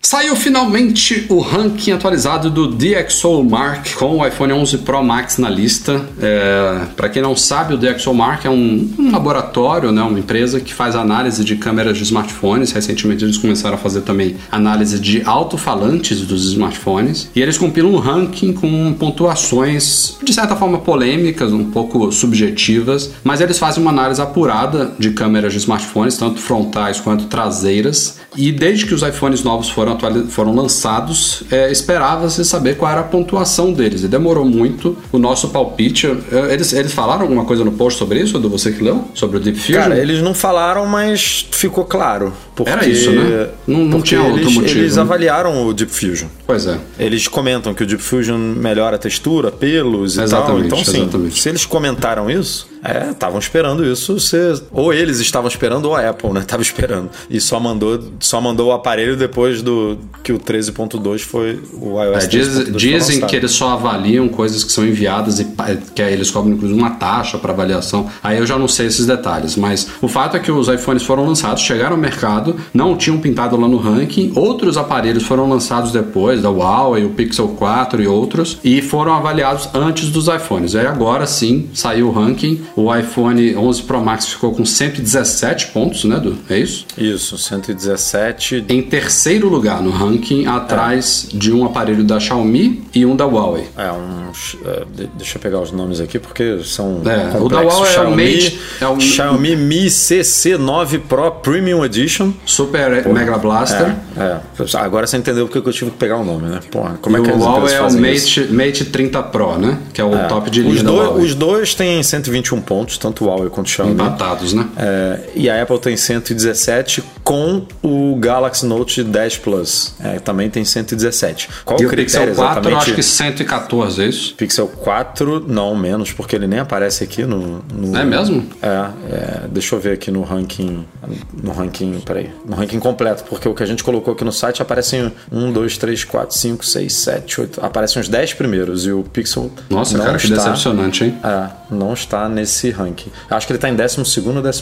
Speaker 2: Saiu finalmente o ranking atualizado do DxOMark com o iPhone 11 Pro Max na lista. É, Para quem não sabe, o DxOMark é um, um laboratório, né, uma empresa que faz análise de câmeras de smartphones. Recentemente eles começaram a fazer também análise de alto-falantes dos smartphones. E eles compilam um ranking com pontuações de certa forma polêmicas, um pouco subjetivas, mas eles fazem uma análise apurada de câmeras de smartphones, tanto frontais quanto traseiras. E desde que os iPhones novos foram, foram lançados, é, esperava-se saber qual era a pontuação deles. E demorou muito o nosso palpite. É, Eles, eles falaram alguma coisa no post sobre isso, do você que leu? Sobre o Deep Fusion?
Speaker 3: Cara, eles não falaram, mas ficou claro. Porque,
Speaker 2: Era isso, né? Não- não tinha outro
Speaker 3: eles,
Speaker 2: motivo,
Speaker 3: Eles
Speaker 2: né?
Speaker 3: avaliaram o Deep Fusion.
Speaker 2: Pois é.
Speaker 3: Eles comentam que o Deep Fusion melhora a textura, pelos e
Speaker 2: Exatamente,
Speaker 3: tal. Então, sim,
Speaker 2: exatamente.
Speaker 3: se eles comentaram isso, É, estavam esperando isso. Ser... Ou eles estavam esperando, ou a Apple, né? Tava esperando. E só mandou, só mandou o aparelho depois do que o 13.2 foi o iOS
Speaker 2: É, diz-
Speaker 3: 13.2 foi
Speaker 2: dizem que eles só avaliam coisas que são enviadas e que eles cobram inclusive uma taxa para avaliação. Aí eu já não sei esses detalhes, mas o fato é que os iPhones foram lançados, chegaram ao mercado, não tinham pintado lá no ranking. Outros aparelhos foram lançados depois, da Huawei, o Pixel 4 e outros, e foram avaliados antes dos iPhones. Aí agora sim saiu o ranking. O iPhone 11 Pro Max ficou com 117 pontos, né, Du? É isso?
Speaker 3: Isso, 117.
Speaker 2: Em terceiro lugar no ranking, atrás de um aparelho da Xiaomi e um da Huawei.
Speaker 3: É, uns. é, de- deixa eu pegar os nomes aqui porque são.
Speaker 2: É, o da Huawei é o
Speaker 3: Xiaomi,
Speaker 2: Mate, é o-
Speaker 3: Xiaomi Mi CC9 Pro Premium Edition.
Speaker 2: Super Mega Blaster.
Speaker 3: É, é. Agora você entendeu porque que eu tive que pegar o nome, né? Porra, como
Speaker 2: e
Speaker 3: é que
Speaker 2: o Huawei é o
Speaker 3: isso?
Speaker 2: Mate, Mate 30 Pro, né? Que é o top de linha
Speaker 3: Os
Speaker 2: da
Speaker 3: dois,
Speaker 2: Huawei.
Speaker 3: os dois têm 121 pontos, tanto o Huawei quanto o Xiaomi.
Speaker 2: Empatados, né?
Speaker 3: É, e a Apple tem 117 com o Galaxy Note 10 Plus. É, também tem 117. Qual
Speaker 2: E
Speaker 3: o critério
Speaker 2: Pixel 4 eu
Speaker 3: exatamente?
Speaker 2: acho que 114, é isso?
Speaker 3: Pixel 4, não menos, porque ele nem aparece aqui no. no-
Speaker 2: É mesmo?
Speaker 3: É, é, deixa eu ver aqui no ranking. No ranking, peraí. No ranking completo, porque o que a gente colocou aqui no site aparecem 1, 2, 3, 4, 5, 6, 7, 8. Aparecem os 10 primeiros e o Pixel.
Speaker 2: Nossa, cara, que
Speaker 3: está,
Speaker 2: decepcionante, hein?
Speaker 3: É, não está nesse ranking. Acho que ele está em 12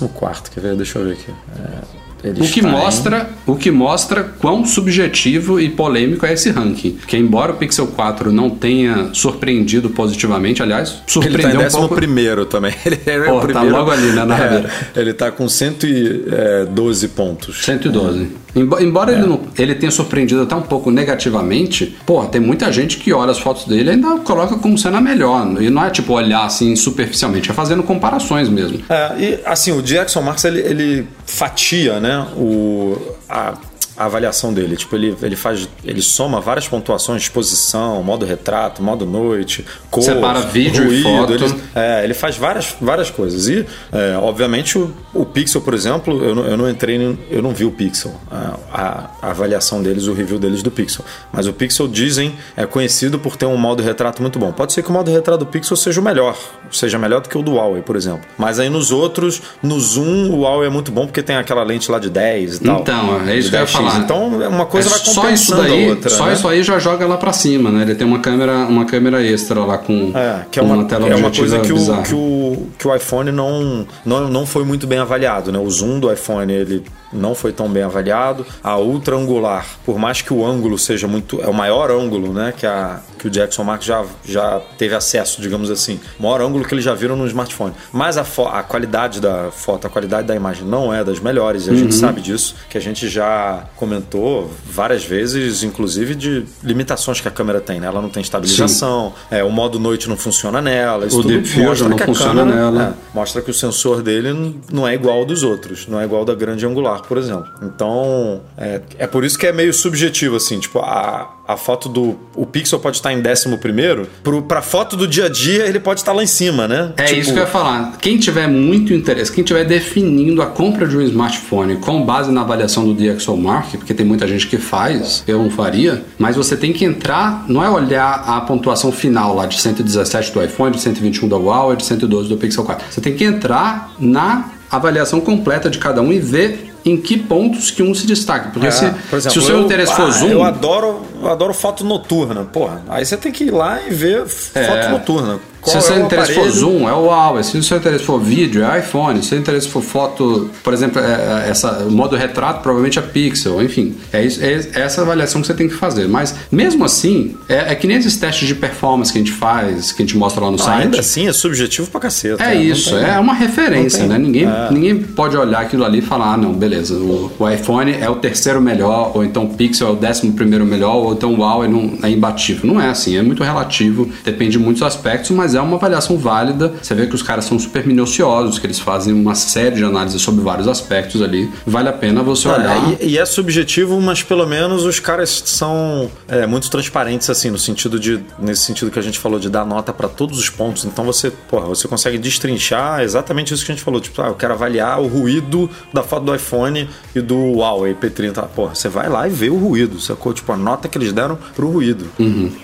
Speaker 3: ou 14. Quer ver? Deixa eu ver aqui. É, ele
Speaker 2: O que,
Speaker 3: está em-
Speaker 2: mostra, o que mostra quão subjetivo e polêmico é esse ranking. Que embora o Pixel 4 não tenha surpreendido positivamente, aliás,
Speaker 3: Ele tá
Speaker 2: surpreendeu
Speaker 3: em
Speaker 2: um pouco.
Speaker 3: primeiro também. [LAUGHS] Ele é
Speaker 2: Pô,
Speaker 3: o
Speaker 2: tá
Speaker 3: primeiro.
Speaker 2: logo ali, né, na.
Speaker 3: É, ele tá com 112 pontos.
Speaker 2: 112. Embo- Embora ele, não- ele tenha surpreendido até um pouco negativamente, porra, tem muita gente que olha as fotos dele e ainda coloca como sendo a melhor. E não é tipo olhar assim superficialmente, é fazendo comparações mesmo.
Speaker 3: É, e assim, o Jackson Marks ele, ele fatia, né, o, a, a avaliação dele. Tipo, ele, ele faz. Ele soma várias pontuações, exposição, modo retrato, modo noite, cor,
Speaker 2: Separa vídeo e
Speaker 3: ruído.
Speaker 2: foto.
Speaker 3: Ele, é, ele faz várias, várias coisas. E, é, obviamente, o, o Pixel, por exemplo, eu não, eu não entrei, eu não vi o Pixel, a, a- a avaliação deles, o review deles do Pixel. Mas o Pixel, dizem, é conhecido por ter um modo retrato muito bom. Pode ser que o modo retrato do Pixel seja o melhor, seja melhor do que o do Huawei, por exemplo. Mas aí nos outros, no zoom, o Huawei é muito bom porque tem aquela lente lá de 10 e tal.
Speaker 2: Então, é isso que eu ia
Speaker 3: 10x.
Speaker 2: Falar.
Speaker 3: Então, uma coisa
Speaker 2: É
Speaker 3: vai
Speaker 2: só isso
Speaker 3: compensando
Speaker 2: daí,
Speaker 3: a outra.
Speaker 2: Só
Speaker 3: né?
Speaker 2: isso aí já joga lá pra cima, né? Ele tem uma câmera, uma câmera extra lá com,
Speaker 3: É, que é
Speaker 2: com
Speaker 3: uma,
Speaker 2: tela
Speaker 3: é uma coisa que o, que, o, que o iPhone não, não, não foi muito bem avaliado. Né? O zoom do iPhone ele não foi tão bem avaliado. A ultra angular, por mais que o ângulo seja muito. É o maior ângulo né? que, a, que o Jackson Mark já, já teve acesso, digamos assim. O maior ângulo que eles já viram no smartphone. Mas a, a qualidade da foto, a qualidade da imagem não é das melhores. E a
Speaker 2: Uhum.
Speaker 3: gente sabe disso, que a gente já comentou várias vezes, inclusive, de limitações que a câmera tem. Né? Ela não tem estabilização, é, o modo noite não funciona nela. Isso
Speaker 2: O
Speaker 3: tudo mostra
Speaker 2: não
Speaker 3: que a
Speaker 2: funciona
Speaker 3: câmera,
Speaker 2: nela.
Speaker 3: é, mostra que o sensor dele não é igual ao dos outros, não é igual ao da grande angular, por exemplo. Então, é, é por isso que é meio subjetivo, assim, tipo, a, a foto do. O Pixel pode estar em décimo primeiro, pro, pra foto do dia a dia ele pode estar lá em cima, né?
Speaker 2: É
Speaker 3: Tipo,
Speaker 2: isso que eu ia falar. Quem tiver muito interesse, quem tiver definindo a compra de um smartphone com base na avaliação do DxOMark, porque tem muita gente que faz, eu não faria, mas você tem que entrar, não é olhar a pontuação final lá de 117 do iPhone, de 121 da Huawei, de 112 do Pixel 4. Você tem que entrar na avaliação completa de cada um e ver em que pontos que um se destaca. Porque
Speaker 3: É,
Speaker 2: se,
Speaker 3: por exemplo,
Speaker 2: se o seu
Speaker 3: eu-
Speaker 2: interesse
Speaker 3: ah,
Speaker 2: for zoom,
Speaker 3: Eu adoro, eu adoro foto noturna, porra. Aí você tem que ir lá e ver
Speaker 2: É.
Speaker 3: foto noturna.
Speaker 2: Se
Speaker 3: Qual
Speaker 2: o seu
Speaker 3: é
Speaker 2: interesse for
Speaker 3: aparelho?
Speaker 2: zoom, é o Huawei. Se o seu interesse for vídeo, é iPhone. Se o seu interesse for foto, por exemplo, é, é essa, o modo retrato, provavelmente é Pixel. Enfim, é, isso, é essa avaliação que você tem que fazer. Mas, mesmo assim, é, é que nem esses testes de performance que a gente faz, que a gente mostra lá no
Speaker 3: Não,
Speaker 2: site.
Speaker 3: ainda assim é subjetivo pra caceta.
Speaker 2: É
Speaker 3: não
Speaker 2: isso, é uma referência, né? Ninguém,
Speaker 3: é.
Speaker 2: ninguém pode olhar aquilo ali e falar, ah, não, beleza, o, o iPhone é o terceiro melhor, ou então o Pixel é o décimo primeiro melhor, ou então o Huawei não, é imbatível. Não é assim, é muito relativo, depende de muitos aspectos, mas é uma avaliação válida. Você vê que os caras são super minuciosos, que eles fazem uma série de análises sobre vários aspectos ali. Vale a pena você olhar.
Speaker 3: É, e, e é subjetivo, mas pelo menos os caras são é, muito transparentes, assim, no sentido de. Nesse sentido que a gente falou, de dar nota pra todos os pontos. Então você, porra, você consegue destrinchar exatamente isso que a gente falou. Tipo, ah, eu quero avaliar o ruído da foto do iPhone e do Huawei P30. Porra, você vai lá e vê o ruído, sacou? Tipo, a nota que eles deram pro ruído.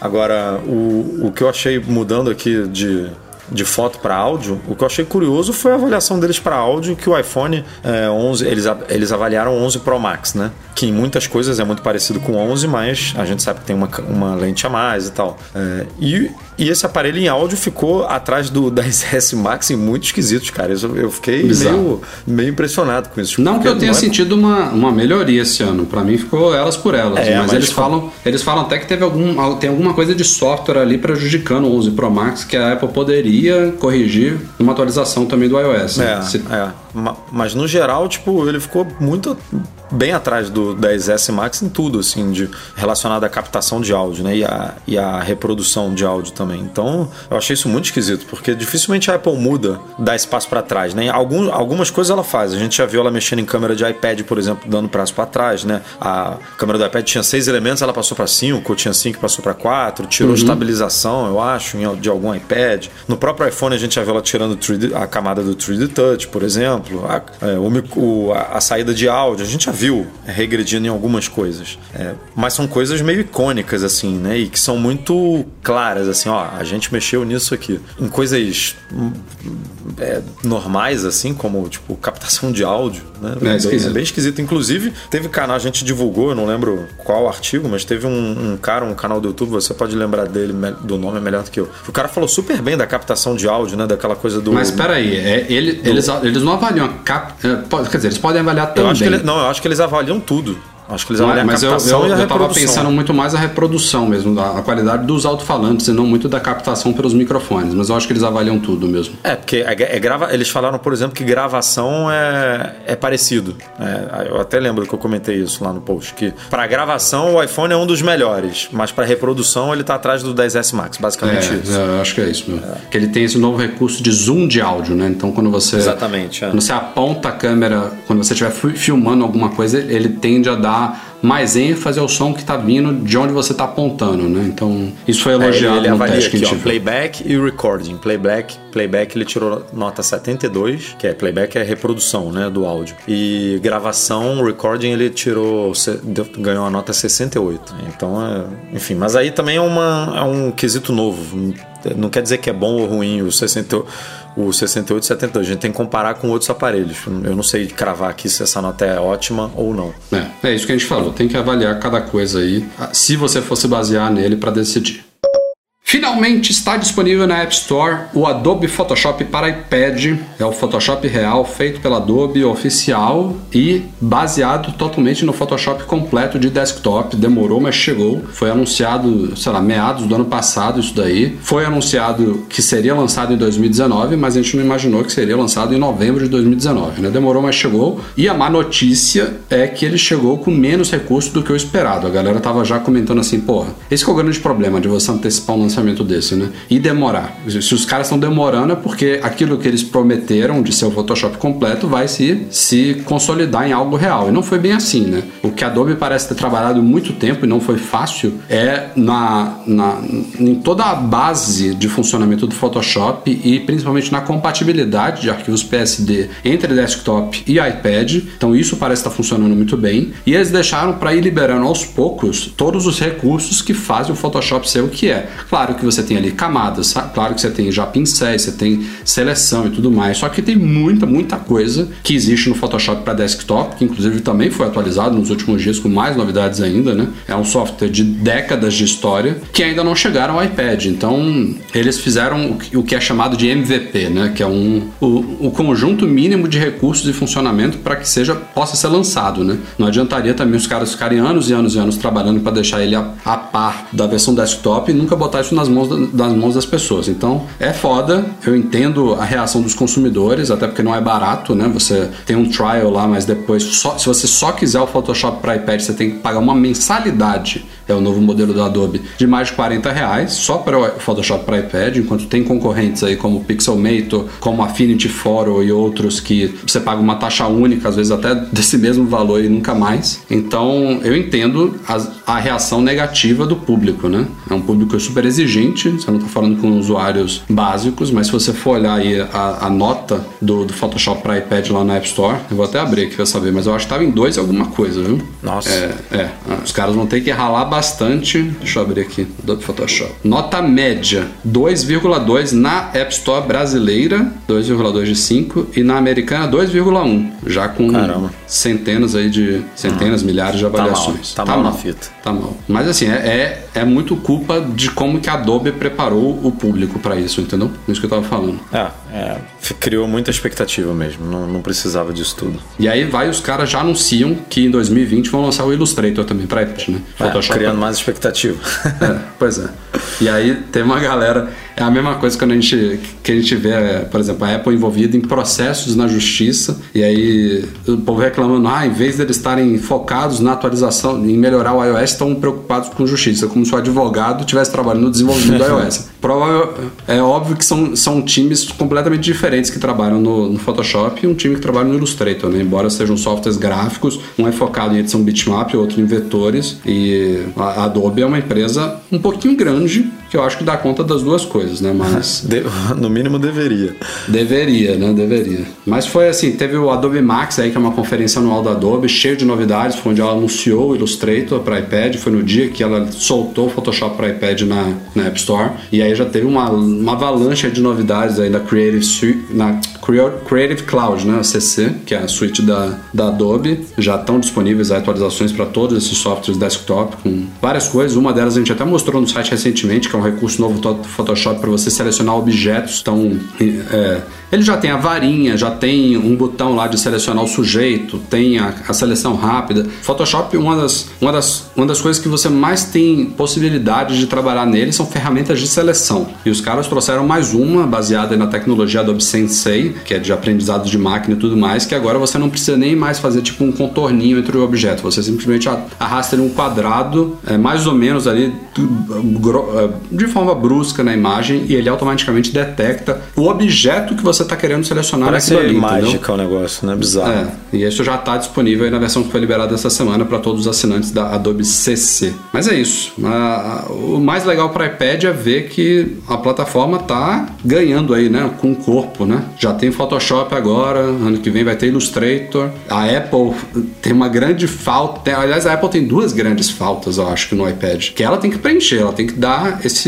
Speaker 3: Agora, o, o que eu achei mudando aqui de de foto para áudio, o que eu achei curioso foi a avaliação deles para áudio que o iPhone é, 11, eles, eles avaliaram 11 Pro Max, né? Que em muitas coisas é muito parecido com o 11, mas a gente sabe que tem uma, uma lente a mais e tal. É, e, e esse aparelho em áudio ficou atrás do 10S Max em muito esquisitos, cara. Eu, eu fiquei meio, meio impressionado com isso.
Speaker 2: Não que eu tenha é... sentido uma, uma melhoria esse ano. Para mim ficou elas por elas. É, mas, mas, eles falam, eles falam até que teve algum, tem alguma coisa de software ali prejudicando o 11 Pro Max que a Apple poderia corrigir numa atualização também do iOS.
Speaker 3: É, né? Se... é. Mas no geral, tipo, ele ficou muito bem atrás do 10S Max em tudo, assim, de, relacionado à captação de áudio, né? E a, e a reprodução de áudio também. Então, eu achei isso muito esquisito, porque dificilmente a Apple muda, dá espaço para trás, né? Algum, algumas coisas ela faz. A gente já viu ela mexendo em câmera de iPad, por exemplo, dando prazo para trás, né? A câmera do iPad tinha seis elementos, ela passou para cinco, tinha cinco, passou para quatro, tirou uhum. estabilização, eu acho, de algum iPad. No próprio iPhone a gente já viu ela tirando 3D, a camada do 3D Touch, por exemplo, a, é, o, a, a saída de áudio, a gente já viu regredindo em algumas coisas. É, mas são coisas meio icônicas, assim, né? E que são muito claras, assim, ó, a gente mexeu nisso aqui. Em coisas é, normais, assim, como, tipo, captação de áudio, né? É, bem, é bem esquisito. Inclusive, teve canal, a gente divulgou, eu não lembro qual artigo, mas teve um, um, cara, um canal do YouTube, você pode lembrar dele, do nome é melhor do que eu. O cara falou super bem da captação de áudio, né? Daquela coisa do.
Speaker 2: Mas peraí, é, ele, do... eles, eles não avaliam cap... É, quer dizer, eles podem avaliar também.
Speaker 3: Eu acho que ele, não, eu acho que eles avaliam tudo. Acho que eles avaliam
Speaker 2: mas
Speaker 3: a
Speaker 2: captação
Speaker 3: eu, eu,
Speaker 2: eu tava pensando muito mais a reprodução mesmo, a qualidade dos alto-falantes e não muito da captação pelos microfones. Mas eu acho que eles avaliam tudo mesmo.
Speaker 3: É, porque é, é grava, eles falaram, por exemplo, que gravação é, é parecido. É, eu até lembro que eu comentei isso lá no post, que para gravação o iPhone é um dos melhores, mas para reprodução ele tá atrás do 10S Max, basicamente
Speaker 2: é,
Speaker 3: isso.
Speaker 2: É, acho que é isso mesmo. Que ele tem esse novo recurso de zoom de áudio, né? Então quando você...
Speaker 3: Exatamente.
Speaker 2: É. Quando você aponta a câmera, quando você estiver filmando alguma coisa, ele tende a dar mais ênfase ao som que está vindo de onde você está apontando, né? Então, isso foi elogiado é, ele, ele no teste aqui, ó,
Speaker 3: playback e recording. Playback, playback ele tirou nota 72, que é playback é reprodução, né, do áudio. E gravação, recording ele tirou ganhou a nota 68. Então, é, enfim, mas aí também é uma é um quesito novo. Não quer dizer que é bom ou ruim o 68 o 68 e 72. A gente tem que comparar com outros aparelhos. Eu não sei cravar aqui se essa nota é ótima ou não.
Speaker 2: É, é isso que a gente falou. Tem que avaliar cada coisa aí, se você fosse basear nele para decidir. Finalmente está disponível na App Store o Adobe Photoshop para iPad. É o Photoshop real feito pela Adobe oficial e baseado totalmente no Photoshop completo de desktop. Demorou, mas chegou. Foi anunciado, sei lá, meados do ano passado isso daí. Foi anunciado que seria lançado em 2019, mas a gente não imaginou que seria lançado em novembro de 2019, né? Demorou, mas chegou. E a má notícia é que ele chegou com menos recursos do que o esperado. A galera tava já comentando assim, porra, esse é o grande problema de você antecipar um lançamento desse, né? E demorar. Se os caras estão demorando é porque aquilo que eles prometeram de ser o Photoshop completo vai se, se consolidar em algo real. E não foi bem assim, né? O que a Adobe parece ter trabalhado muito tempo e não foi fácil é na, na, em toda a base de funcionamento do Photoshop e principalmente na compatibilidade de arquivos PSD entre desktop e iPad. Então isso parece estar funcionando muito bem. E eles deixaram para ir liberando aos poucos todos os recursos que fazem o Photoshop ser o que é. Claro Claro que você tem ali camadas, claro que você tem já pincéis, você tem seleção e tudo mais, só que tem muita, muita coisa que existe no Photoshop para desktop, que inclusive também foi atualizado nos últimos dias com mais novidades ainda, né? É um software de décadas de história que ainda não chegaram ao iPad. Então, eles fizeram o que é chamado de MVP, né? Que é um, o, o conjunto mínimo de recursos e funcionamento para que seja possa ser lançado, né? Não adiantaria também os caras ficarem anos e anos e anos trabalhando para deixar ele a, a par da versão desktop e nunca botar isso nas mãos, das mãos das pessoas. Então é foda, eu entendo a reação dos consumidores, até porque não é barato, né? Você tem um trial lá, mas depois, só, se você só quiser o Photoshop para iPad, você tem que pagar uma mensalidade é o novo modelo da Adobe, de mais de 40 reais, só para o Photoshop para iPad, enquanto tem concorrentes aí como Pixelmator, como Affinity Photo e outros que você paga uma taxa única, às vezes até [LAUGHS] desse mesmo valor e nunca mais. Então eu entendo a, a reação negativa do público, né? É um público super exigente, você não está falando com usuários básicos, mas se você for olhar aí a, a nota do, do Photoshop para iPad lá na App Store, eu vou até abrir aqui para saber, mas eu acho que estava em dois alguma coisa, viu?
Speaker 3: Nossa.
Speaker 2: É, é, os caras vão ter que ralar bastante. Deixa eu abrir aqui, Adobe Photoshop. Nota média: 2,2 na App Store brasileira, 2,2 de 5, e na americana 2,1. Já com
Speaker 3: Caramba.
Speaker 2: centenas aí de. centenas, milhares de
Speaker 3: Tá mal,
Speaker 2: avaliações.
Speaker 3: tá mal na fita.
Speaker 2: Tá mal. Mas assim, é, é, é muito culpa de como que a Adobe preparou o público pra isso, entendeu? Isso que eu tava falando.
Speaker 3: É, é, criou muita expectativa mesmo. Não, não precisava disso tudo.
Speaker 2: E aí vai os caras já anunciam que em 2020 vão lançar o Illustrator também pra iPad, né?
Speaker 3: É, criando mais expectativa.
Speaker 2: É, pois é. E aí tem uma galera. É a mesma coisa quando a gente, que a gente vê, é, por exemplo, a Apple envolvida em processos na justiça. E aí o povo reclamando, ah, em vez deles estarem focados na atualização, em melhorar o iOS, estão preocupados com justiça. Como se o advogado estivesse trabalhando no desenvolvimento do iOS. [LAUGHS] Provável, é óbvio que são, são times completamente diferentes que trabalham no, no Photoshop e um time que trabalha no Illustrator, né? Embora sejam softwares gráficos, um é focado em edição bitmap, outro em vetores. E a Adobe é uma empresa um pouquinho grande, que eu acho que dá conta das duas coisas, né? Mas [LAUGHS]
Speaker 3: De- no mínimo deveria.
Speaker 2: deveria, né? Deveria. Mas foi assim, teve o Adobe Max aí, que é uma conferência anual da Adobe, cheio de novidades, foi onde ela anunciou o Illustrator para iPad, foi no dia que ela soltou o Photoshop para iPad na, na App Store. E aí já teve uma, uma avalanche de novidades aí da Creative Suite, na Creative Cloud, né? A CC, que é a suite da, da Adobe. Já estão disponíveis atualizações para todos esses softwares desktop com várias coisas. Uma delas a gente até mostrou no site recentemente, que é um recurso novo do Photoshop para você selecionar objetos. Então, é, ele já tem a varinha, já tem um botão lá de selecionar o sujeito, tem a, a seleção rápida. Photoshop, uma das, uma, das, uma das coisas que você mais tem possibilidade de trabalhar nele são ferramentas de seleção. E os caras trouxeram mais uma baseada na tecnologia Adobe Sensei, que é de aprendizado de máquina e tudo mais, que agora você não precisa nem mais fazer tipo um contorninho entre o objeto. Você simplesmente arrasta ele um quadrado, é, mais ou menos ali, é, de forma brusca na imagem, e ele automaticamente detecta o objeto que você está querendo selecionar
Speaker 3: Parece
Speaker 2: naquilo ali,
Speaker 3: mágica o negócio, né? Bizarro.
Speaker 2: É, e isso já está disponível aí na versão que foi liberada essa semana para todos os assinantes da Adobe CC. Mas é isso. O mais legal para iPad é ver que a plataforma tá ganhando aí, né, com o corpo, né? Já tem Photoshop agora, ano que vem vai ter Illustrator. A Apple tem uma grande falta, aliás, a Apple tem duas grandes faltas, eu acho, que no iPad, que ela tem que preencher, ela tem que dar esse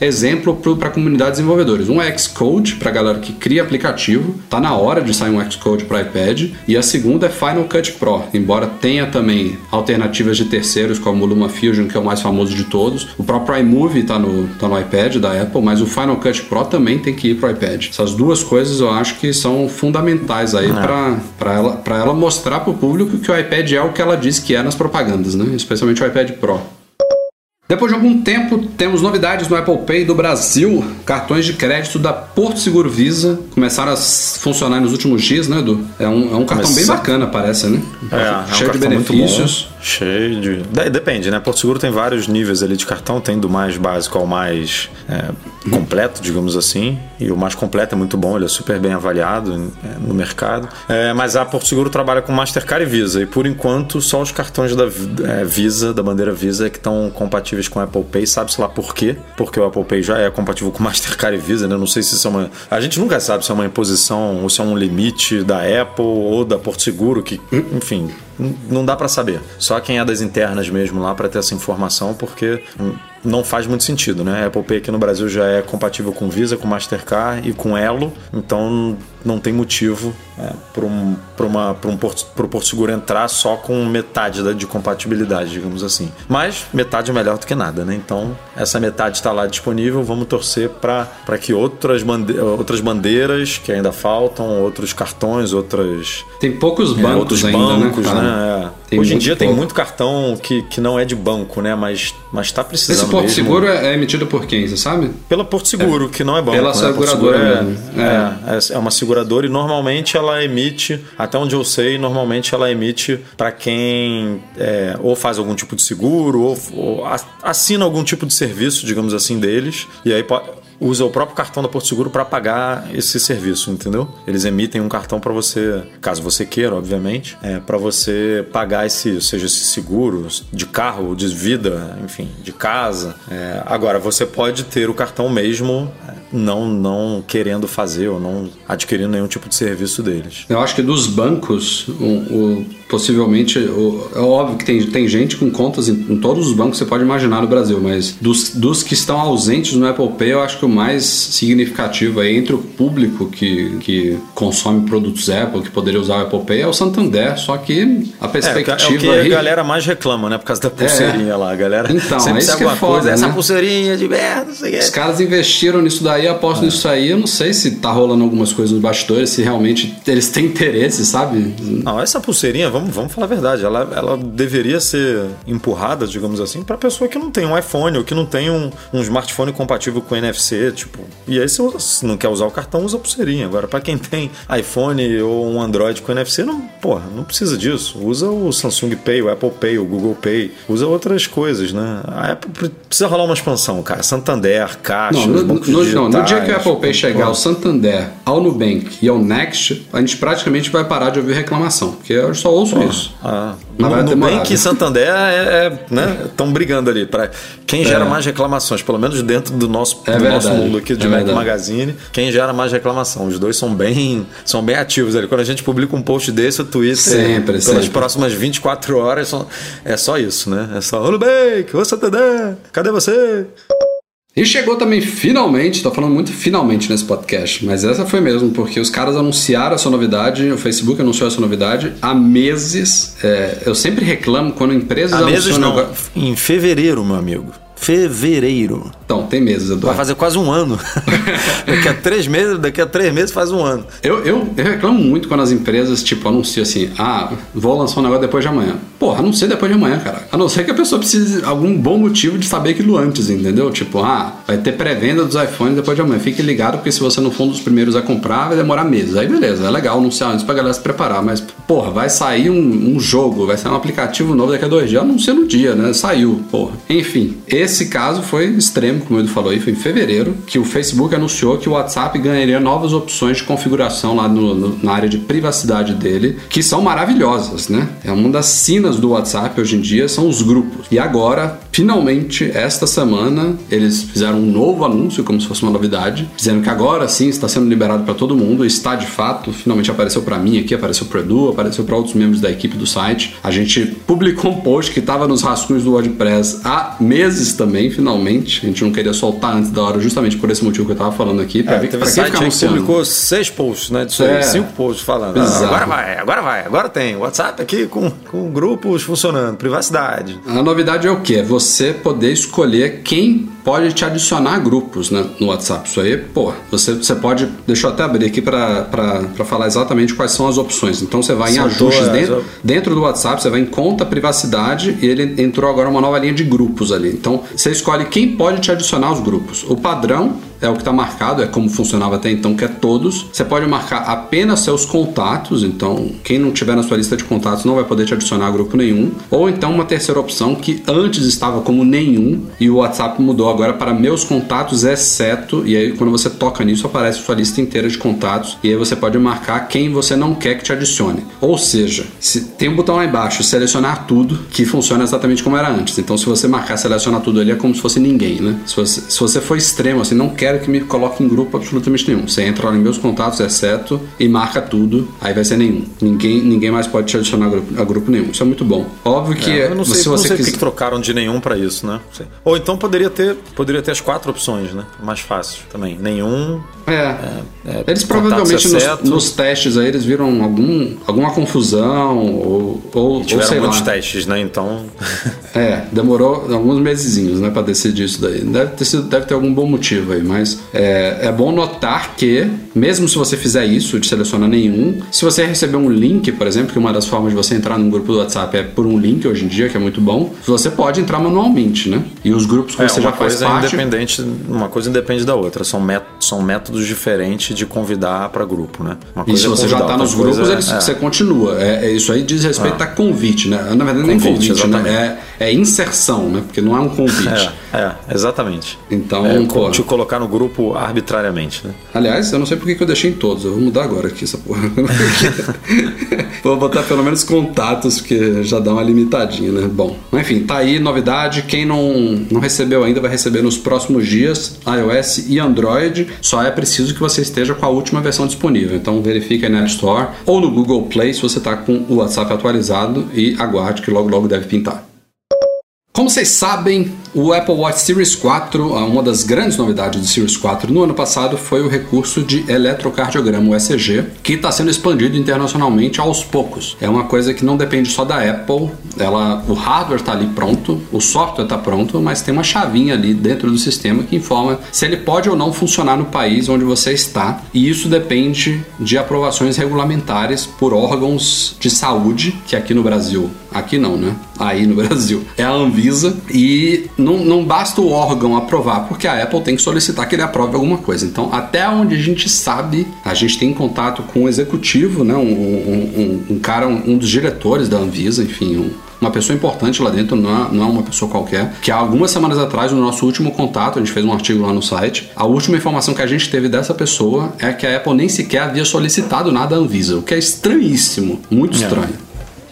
Speaker 2: exemplo para a comunidade de desenvolvedores. Um é Xcode para galera que cria aplicativo, tá na hora de sair um Xcode para iPad, e a segunda é Final Cut Pro, embora tenha também alternativas de terceiros como o LumaFusion, que é o mais famoso de todos. O próprio iMovie tá no, tá no iPad da Apple, mas o Final Cut Pro também tem que ir pro iPad. Essas duas coisas eu acho que são fundamentais aí pra para ela, pra ela mostrar pro público que o iPad é o que ela diz que é nas propagandas, né? Especialmente o iPad Pro. Depois de algum tempo, temos novidades no Apple Pay do Brasil. Cartões de crédito da Porto Seguro Visa começaram a funcionar nos últimos dias, né, Edu? É um, é um cartão bem bacana, parece, né?
Speaker 3: É, é um
Speaker 2: Cheio de benefícios.
Speaker 3: bom, cheio de. De- Depende, né? Porto Seguro tem vários níveis ali de cartão, tem do mais básico ao mais é, completo, digamos assim. E o mais completo é muito bom, ele é super bem avaliado é, no mercado. É, mas a Porto Seguro trabalha com Mastercard e Visa. E por enquanto, só os cartões da é, Visa, da bandeira Visa, é que estão compatíveis com o Apple Pay. Sabe-se lá por quê? Porque o Apple Pay já é compatível com [LAUGHS] Mastercard e Visa, né? Não sei se isso é uma. A gente nunca sabe se é uma imposição ou se é um limite da Apple ou da Porto Seguro, que, enfim, não dá pra saber. Só quem é das internas mesmo lá pra ter essa informação, porque não faz muito sentido, né? A Apple Pay aqui no Brasil já é compatível com Visa, com Mastercard e com Elo, então não tem motivo é, para um, pra uma, pra um Porto, pro Porto Seguro entrar só com metade da, de compatibilidade, digamos assim. Mas metade é melhor do que nada, né? Então essa metade está lá disponível, vamos torcer para que outras, bande outras bandeiras que ainda faltam, outros cartões, outras
Speaker 2: Tem poucos
Speaker 3: é,
Speaker 2: bancos
Speaker 3: outros
Speaker 2: ainda,
Speaker 3: bancos,
Speaker 2: né? cara?
Speaker 3: Né? É.
Speaker 2: Tem
Speaker 3: Hoje em dia tem
Speaker 2: pouco.
Speaker 3: muito cartão que, que não é de banco, né? Mas, mas tá precisando
Speaker 2: Esse Porto
Speaker 3: mesmo.
Speaker 2: Seguro é é emitido por quem, você sabe?
Speaker 3: Pela Porto Seguro, que não é banco.
Speaker 2: Pela
Speaker 3: né?
Speaker 2: Seguradora
Speaker 3: Seguro é,
Speaker 2: mesmo.
Speaker 3: É, é uma seguradora e normalmente ela emite, até onde eu sei, normalmente ela emite para quem é, ou faz algum tipo de seguro ou, ou assina algum tipo de serviço, digamos assim, deles. E aí usa o próprio cartão da Porto Seguro para pagar esse serviço, entendeu? Eles emitem um cartão para você, caso você queira, obviamente, é, para você pagar esse, seja esse seguro de carro, de vida, enfim, de casa. É, agora, você pode ter o cartão mesmo é, não, não querendo fazer ou não adquirindo nenhum tipo de serviço deles.
Speaker 2: Eu acho que dos bancos, o, o, possivelmente, é óbvio que tem, tem gente com contas em, em, todos os bancos que você pode imaginar no Brasil, mas dos, dos que estão ausentes no Apple Pay, eu acho que o mais significativo aí entre o público que, que consome produtos Apple, que poderia usar o Apple Pay, é o Santander, só que a perspectiva. É,
Speaker 3: é o que
Speaker 2: aí...
Speaker 3: a galera mais reclama, né? Por causa da pulseirinha é. lá. A galera
Speaker 2: então, sempre é isso que é foda,
Speaker 3: coisa,
Speaker 2: né?
Speaker 3: essa pulseirinha de merda, sei
Speaker 2: Os caras investiram nisso daí, apostam é. nisso aí. Eu não sei se tá rolando algumas coisas nos bastidores, se realmente eles têm interesse, sabe?
Speaker 3: Não, essa pulseirinha, vamos, vamos falar a verdade, ela, ela deveria ser empurrada, digamos assim, pra pessoa que não tem um iPhone ou que não tem um, um smartphone compatível com NFC, tipo. E aí, se você não quer usar o cartão, usa a pulseirinha. Agora, para quem tem iPhone ou um Android com NFC, não, porra, não precisa disso. Usa o Samsung Pay, o Apple Pay, o Google Pay, usa outras coisas, né? A Apple precisa rolar uma expansão, cara. Santander, Caixa,
Speaker 2: não, no, no, não, no dia que o Apple Pay chegar ao Santander, ao Nubank e ao Next, a gente praticamente vai parar de ouvir reclamação, porque eu só ouço Porra, isso.
Speaker 3: Ah, no, Nubank e Santander é, é né? Estão brigando ali para quem gera é. mais reclamações, pelo menos dentro do nosso,
Speaker 2: é
Speaker 3: do nosso mundo aqui de é Magazine, quem gera mais reclamação. Os dois são bem, são bem ativos ali. Quando a gente publica um post desse, o Twitter,
Speaker 2: sempre,
Speaker 3: pelas
Speaker 2: sempre.
Speaker 3: próximas 24 horas, é só isso, né? É só, ô Nubank, ô Santander, cadê você?
Speaker 2: E chegou também finalmente, tô falando muito finalmente nesse podcast, mas essa foi mesmo, porque os caras anunciaram essa novidade, o Facebook anunciou essa novidade há meses. É, eu sempre reclamo quando empresas
Speaker 3: há meses não, agora... em fevereiro, meu amigo fevereiro.
Speaker 2: Então, tem meses, Eduardo.
Speaker 3: Vai fazer quase um ano. [LAUGHS] daqui a três meses, daqui a três meses faz um ano.
Speaker 2: Eu, eu, eu, reclamo muito quando as empresas, tipo, anunciam assim, ah, vou lançar um negócio depois de amanhã. Porra, anuncia depois de amanhã, cara. A não ser que a pessoa precise de algum bom motivo de saber aquilo antes, entendeu? Tipo, ah, vai ter pré-venda dos iPhones depois de amanhã. Fique ligado, porque se você não for um dos primeiros a comprar, vai demorar meses. Aí beleza, é legal anunciar antes pra galera se preparar, mas, porra, vai sair um, um jogo, vai sair um aplicativo novo daqui a dois dias. Anuncia no dia, né? Saiu, porra. Enfim, esse caso foi extremo, como ele falou aí, foi em fevereiro, que o Facebook anunciou que o WhatsApp ganharia novas opções de configuração lá no, no, na área de privacidade dele, que são maravilhosas, né? É uma das sinas do WhatsApp hoje em dia, são os grupos. E agora, finalmente, esta semana, eles fizeram um novo anúncio, como se fosse uma novidade, dizendo que agora sim está sendo liberado para todo mundo, está de fato, finalmente apareceu para mim aqui, apareceu para Edu, apareceu para outros membros da equipe do site. A gente [LAUGHS] publicou um post que estava nos rascunhos do WordPress há meses também, finalmente. A gente não queria soltar antes da hora, justamente por esse motivo que eu tava falando aqui. Pra
Speaker 3: é,
Speaker 2: ver,
Speaker 3: teve pra site que publicou seis posts, né? É. cinco posts falando. Ah, agora vai, agora vai, agora tem. WhatsApp aqui com, com grupos funcionando, privacidade.
Speaker 2: A novidade é o que? É você poder escolher quem pode te adicionar a grupos né, no WhatsApp. Isso aí, pô, você, você pode. Deixa eu até abrir aqui para falar exatamente quais são as opções. Então você vai em ajustes dentro, dentro do WhatsApp, você vai em conta privacidade e ele entrou agora uma nova linha de grupos ali. Então você escolhe quem pode te adicionar aos grupos. O padrão é o que está marcado, é como funcionava até então, que é todos. Você pode marcar apenas seus contatos, então quem não tiver na sua lista de contatos não vai poder te adicionar a grupo nenhum. Ou então uma terceira opção que antes estava como nenhum e o WhatsApp mudou agora para meus contatos, exceto. E aí quando você toca nisso aparece sua lista inteira de contatos e aí você pode marcar quem você não quer que te adicione. Ou seja, se tem um botão lá embaixo, selecionar tudo, que funciona exatamente como era antes. Então se você marcar selecionar tudo ali é como se fosse ninguém, né? Se você, se você for extremo assim, não quer quero que me coloque em grupo absolutamente nenhum. Você entra lá em meus contatos, exceto, e marca tudo, aí vai ser nenhum. Ninguém, ninguém mais pode te adicionar a grupo, a grupo nenhum. Isso é muito bom. Óbvio que
Speaker 3: é, eu não sei,
Speaker 2: se você
Speaker 3: não sei que trocaram de nenhum para isso, né? Ou então poderia ter, poderia ter as quatro opções, né? Mais fácil também. Nenhum.
Speaker 2: É. é, é eles provavelmente nos, nos, testes aí eles viram algum, alguma confusão ou, ou,
Speaker 3: tiveram
Speaker 2: ou sei
Speaker 3: muitos
Speaker 2: lá.
Speaker 3: testes, né? Então.
Speaker 2: é, demorou alguns mesezinhos, né, para decidir isso daí. Deve ter, sido, deve ter algum bom motivo aí, mas mas é, é bom notar que, mesmo se você fizer isso, de selecionar nenhum, se você receber um link, por exemplo, que uma das formas de você entrar num grupo do WhatsApp é por um link hoje em dia, que é muito bom, você pode entrar manualmente, né? E os grupos que
Speaker 3: é,
Speaker 2: você já faz
Speaker 3: coisa
Speaker 2: parte...
Speaker 3: independente, uma coisa independe da outra. São, métodos, são métodos diferentes de convidar para grupo, né?
Speaker 2: Uma coisa e se é você já está nos grupos, eles, é. você continua. É, é, isso aí diz respeito ah. a convite, né? Na verdade, nem convite, convite né? É, é inserção, né? Porque não é um convite.
Speaker 3: É, é exatamente.
Speaker 2: Então,
Speaker 3: é, te colocar no grupo arbitrariamente, né?
Speaker 2: Aliás, eu não sei por que eu deixei em todos. Eu vou mudar agora aqui essa porra. [LAUGHS] vou botar pelo menos contatos, porque já dá uma limitadinha, né? Bom, enfim, tá aí novidade. Quem não, não recebeu ainda vai receber nos próximos dias, iOS e Android. Só é preciso que você esteja com a última versão disponível. Então verifique aí na App Store ou no Google Play se você tá com o WhatsApp atualizado e aguarde que logo logo deve pintar. Como vocês sabem, o Apple Watch Series 4, uma das grandes novidades do Series 4 no ano passado foi o recurso de eletrocardiograma, o ECG, que está sendo expandido internacionalmente aos poucos. É uma coisa que não depende só da Apple, ela, o hardware está ali pronto, o software está pronto, mas tem uma chavinha ali dentro do sistema que informa se ele pode ou não funcionar no país onde você está, e isso depende de aprovações regulamentares por órgãos de saúde, que aqui no Brasil, aqui não, né? Aí no [LAUGHS] Brasil, é a Anvisa, e não, não basta o órgão aprovar, porque a Apple tem que solicitar que ele aprove alguma coisa. Então, até onde a gente sabe, a gente tem contato com o executivo, né? um, um, um, um cara, um, dos diretores da Anvisa, enfim, um, uma pessoa importante lá dentro, não é, não é uma pessoa qualquer, que há algumas semanas atrás, no nosso último contato, a gente fez um artigo lá no site, a última informação que a gente teve dessa pessoa é que a Apple nem sequer havia solicitado nada à Anvisa, o que é estranhíssimo, muito estranho.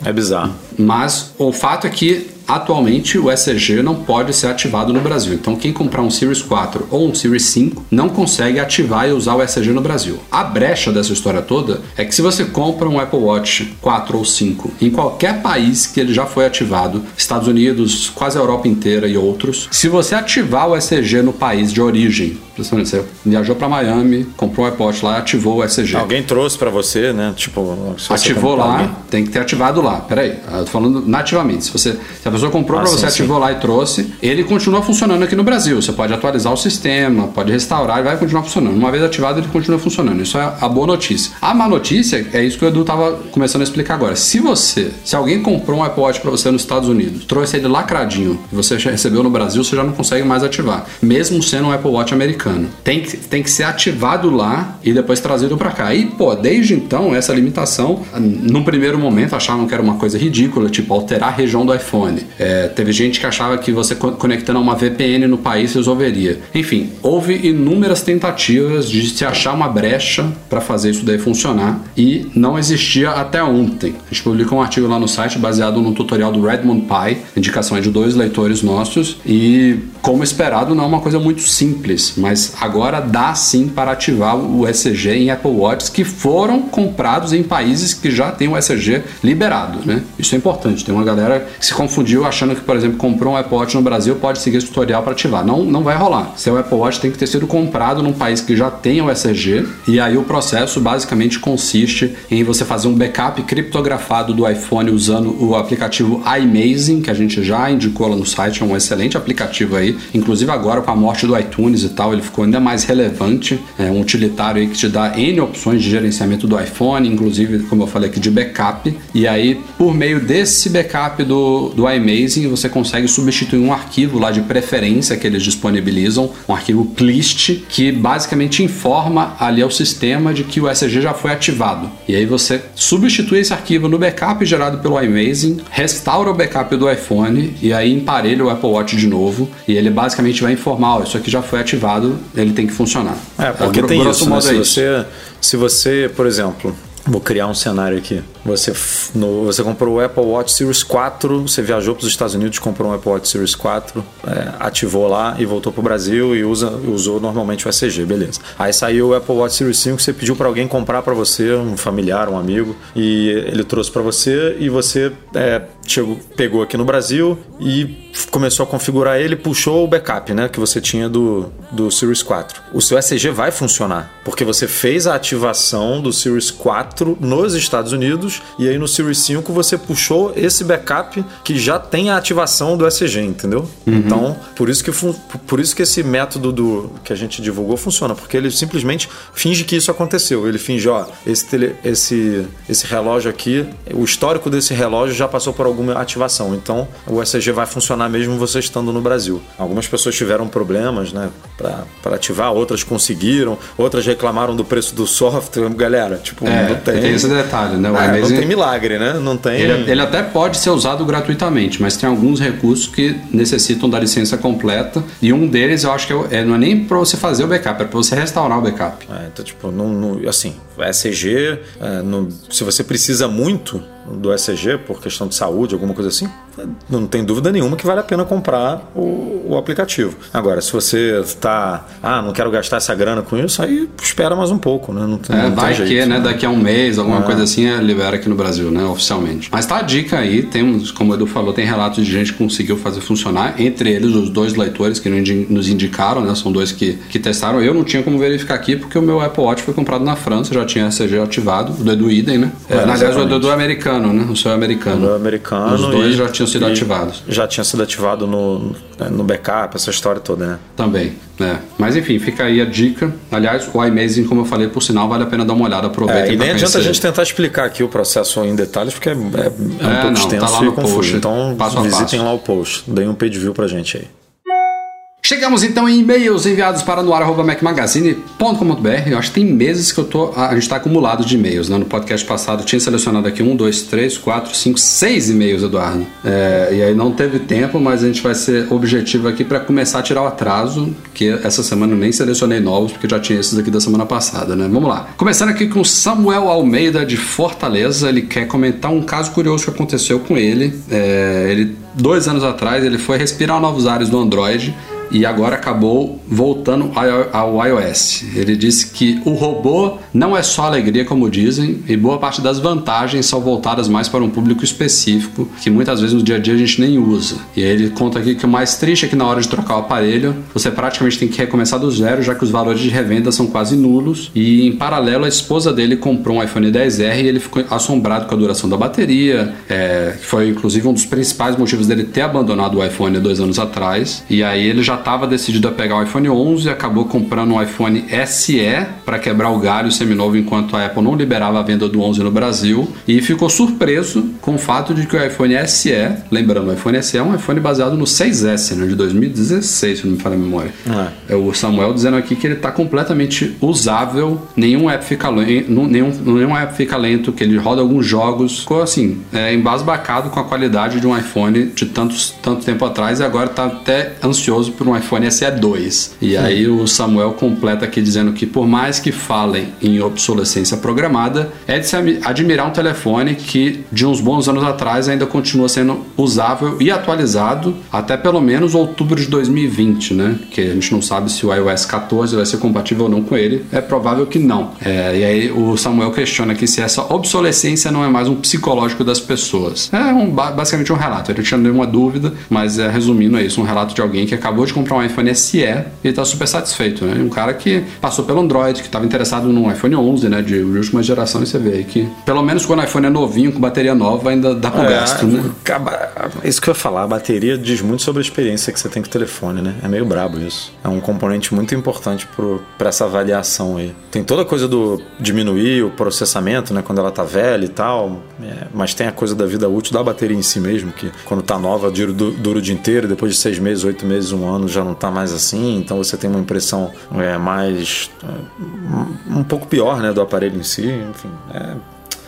Speaker 3: É, é bizarro.
Speaker 2: Mas o fato é que Atualmente, o ECG não pode ser ativado no Brasil. Então, quem comprar um Series 4 ou um Series 5 não consegue ativar e usar o ECG no Brasil. A brecha dessa história toda é que se você compra um Apple Watch 4 ou 5 em qualquer país que ele já foi ativado, Estados Unidos, quase a Europa inteira e outros, se você ativar o ECG no país de origem, você viajou para Miami, comprou um Apple Watch lá, ativou o ECG.
Speaker 3: Alguém trouxe para você, né? Tipo,
Speaker 2: ativou lá, alguém. tem que ter ativado lá. Peraí, eu tô falando nativamente. Se você se pessoa comprou ah, para você, sim, ativou sim. lá e trouxe, ele continua funcionando aqui no Brasil. Você pode atualizar o sistema, pode restaurar e vai continuar funcionando. Uma vez ativado, ele continua funcionando. Isso é a boa notícia. A má notícia é isso que o Edu estava começando a explicar agora. Se você, se alguém comprou um Apple Watch para você nos Estados Unidos, trouxe ele lacradinho e você recebeu no Brasil, você já não consegue mais ativar, mesmo sendo um Apple Watch americano. Tem que, tem que ser ativado lá e depois trazido para cá. E, pô, desde então, essa limitação, num primeiro momento, achavam que era uma coisa ridícula, tipo alterar a região do iPhone. É, teve gente que achava que você conectando a uma VPN no país resolveria. Enfim, houve inúmeras tentativas de se achar uma brecha para fazer isso daí funcionar e não existia até ontem. A gente publicou um artigo lá no site baseado no tutorial do Redmond Pi, indicação de dois leitores nossos e como esperado não é uma coisa muito simples, mas agora dá sim para ativar o ECG em Apple Watches que foram comprados em países que já têm o ECG liberado, né? Isso é importante. Tem uma galera que se confundiu achando que, por exemplo, comprou um Apple Watch no Brasil, pode seguir esse tutorial para ativar. Não, não vai rolar. Seu Apple Watch tem que ter sido comprado num país que já tem o ECG, e aí o processo basicamente consiste em você fazer um backup criptografado do iPhone usando o aplicativo iMazing, que a gente já indicou lá no site, é um excelente aplicativo aí. Inclusive agora com a morte do iTunes e tal, ele ficou ainda mais relevante. É um utilitário aí que te dá N opções de gerenciamento do iPhone, inclusive, como eu falei aqui, de backup. E aí, por meio desse backup do, do iMazing você consegue substituir um arquivo lá de preferência que eles disponibilizam, um arquivo plist, que basicamente informa ali ao sistema de que o SG já foi ativado. E aí você substitui esse arquivo no backup gerado pelo iMazing, restaura o backup do iPhone e aí emparelha o Apple Watch de novo e ele basicamente vai informar, oh, isso aqui já foi ativado, ele tem que funcionar.
Speaker 3: É, porque é, tem isso, né? se, você, se você, por exemplo, Vou criar um cenário aqui. Você, no, você comprou o Apple Watch Series 4, você viajou para os Estados Unidos, comprou um Apple Watch Series 4, é, ativou lá e voltou para o Brasil e usa, usou normalmente o ECG, beleza. Aí saiu o Apple Watch Series 5, você pediu para alguém comprar para você, um familiar, um amigo, e ele trouxe para você e você é, chegou, pegou aqui no Brasil e começou a configurar ele, puxou o backup né, que você tinha do, do Series 4. O seu ECG vai funcionar, porque você fez a ativação do Series 4 nos Estados Unidos e aí no Series 5 você puxou esse backup que já tem a ativação do ECG, entendeu? Uhum. Então, por isso que por isso que esse método do que a gente divulgou funciona, porque ele simplesmente finge que isso aconteceu. Ele finge, ó, esse tele, esse esse relógio aqui, o histórico desse relógio já passou por alguma ativação. Então o ECG vai funcionar mesmo você estando no Brasil. Algumas pessoas tiveram problemas né, para ativar, outras conseguiram, outras reclamaram do preço do software. [LAUGHS] Galera, tipo,
Speaker 2: É,
Speaker 3: não tem.
Speaker 2: tem esse detalhe, né? O
Speaker 3: É, não tem milagre, né? Não tem.
Speaker 2: Ele, ele até pode ser usado gratuitamente, mas tem alguns recursos que necessitam da licença completa. E um deles eu acho que é, é- não é nem para você fazer o backup, é para você restaurar o backup.
Speaker 3: É, então, tipo, não, não- assim, o ECG, é, não- se você precisa muito do ECG por questão de saúde, alguma coisa assim, não tem dúvida nenhuma que vale a pena comprar o, o aplicativo. Agora, se você está, ah, não quero gastar essa grana com isso, aí espera mais um pouco, né? Não,
Speaker 2: É,
Speaker 3: não
Speaker 2: vai
Speaker 3: jeito,
Speaker 2: que, né? Daqui a um mês, alguma coisa assim, é, libera aqui no Brasil, né? Oficialmente. Mas tá a dica aí, temos, como o Edu falou, tem relatos de gente que conseguiu fazer funcionar, entre eles os dois leitores que nos indicaram, né? São dois que, que testaram. Eu não tinha como verificar aqui, porque o meu Apple Watch foi comprado na França, já tinha ECG ativado, o do Edu Idem, né?
Speaker 3: É,
Speaker 2: na verdade, o. Edu é americano, né? O seu é americano.
Speaker 3: O americano.
Speaker 2: Os dois
Speaker 3: e-
Speaker 2: já tinham sido
Speaker 3: e
Speaker 2: ativados.
Speaker 3: Já tinha sido ativado no, no backup, essa história toda, né?
Speaker 2: Também, né? Mas enfim, fica aí a dica. Aliás, o iMazing, como eu falei, por sinal, vale a pena dar uma olhada, aproveita
Speaker 3: É, e nem adianta a
Speaker 2: conhecer.
Speaker 3: gente tentar explicar aqui o processo em detalhes, porque é, é- um
Speaker 2: É,
Speaker 3: pouco
Speaker 2: não, tá
Speaker 3: extenso
Speaker 2: lá
Speaker 3: e
Speaker 2: no
Speaker 3: confuso.
Speaker 2: post,
Speaker 3: então
Speaker 2: passo a
Speaker 3: visitem
Speaker 2: passo.
Speaker 3: lá o post. Deem um page view pra gente aí.
Speaker 2: Chegamos então em e-mails enviados para noar.macmagazine.com.br. Eu acho que tem meses que eu tô. A gente está acumulado de e-mails. Né? No podcast passado tinha selecionado aqui um, dois, três, quatro, cinco, seis e-mails, Eduardo. É, e aí não teve tempo, mas a gente vai ser objetivo aqui para começar a tirar o atraso, que essa semana eu nem selecionei novos, porque já tinha esses aqui da semana passada, né? Vamos lá. Começando aqui com Samuel Almeida de Fortaleza. Ele quer comentar um caso curioso que aconteceu com ele. É, ele dois anos atrás ele foi respirar novos ares do Android e agora acabou voltando ao iOS. Ele disse que o robô não é só alegria, como dizem, e boa parte das vantagens são voltadas mais para um público específico, que muitas vezes no dia a dia a gente nem usa. E ele conta aqui que o mais triste é que na hora de trocar o aparelho, você praticamente tem que recomeçar do zero, já que os valores de revenda são quase nulos. E em paralelo, a esposa dele comprou um iPhone 10R e ele ficou assombrado com a duração da bateria, é, que foi inclusive um dos principais motivos dele ter abandonado o iPhone dois anos atrás. E aí ele já estava decidido a pegar o iPhone 11 e acabou comprando um iPhone SE para quebrar o galho seminovo enquanto a Apple não liberava a venda do 11 no Brasil. E ficou surpreso com o fato de que o iPhone SE, lembrando, o iPhone SE é um iPhone baseado no 6S, né, de 2016, se não me falha a memória. É. O Samuel dizendo aqui que ele está completamente usável, nenhum app fica lento, nenhum, nenhum app fica lento, que ele roda alguns jogos, ficou assim, é, embasbacado com a qualidade de um iPhone de tantos, tanto tempo atrás e agora está até ansioso por um iPhone SE 2. E aí o Samuel completa aqui dizendo que por mais que falem em obsolescência programada, é de se admirar um telefone que de uns bons anos atrás ainda continua sendo usável e atualizado até pelo menos outubro de 2020, né? Que a gente não sabe se o iOS 14 vai ser compatível ou não com ele. É provável que não. É, e aí o Samuel questiona aqui se essa obsolescência não é mais um psicológico das pessoas. É um, ba- basicamente um relato. Ele não tinha nenhuma dúvida, mas é, resumindo é isso, um relato de alguém que acabou de comprar um iPhone SE e está super satisfeito, né? Um cara que passou pelo Android, que estava interessado num iPhone 11, né? De, última geração, e você vê aí que pelo menos quando o iPhone é novinho, com bateria nova, ainda dá pro gasto, né?
Speaker 3: Isso que eu ia falar, a bateria diz muito sobre a experiência que você tem com o telefone, né? É meio brabo isso. É um componente muito importante para essa avaliação aí. Tem toda a coisa do diminuir o processamento, né? Quando ela tá velha e tal, é, mas tem a coisa da vida útil da bateria em si mesmo, que quando tá nova dura, dura o dia inteiro, depois de seis meses, oito meses, um ano já não tá mais assim, então você tem uma impressão é, mais. é, um pouco pior, né? Do aparelho em si, enfim. É,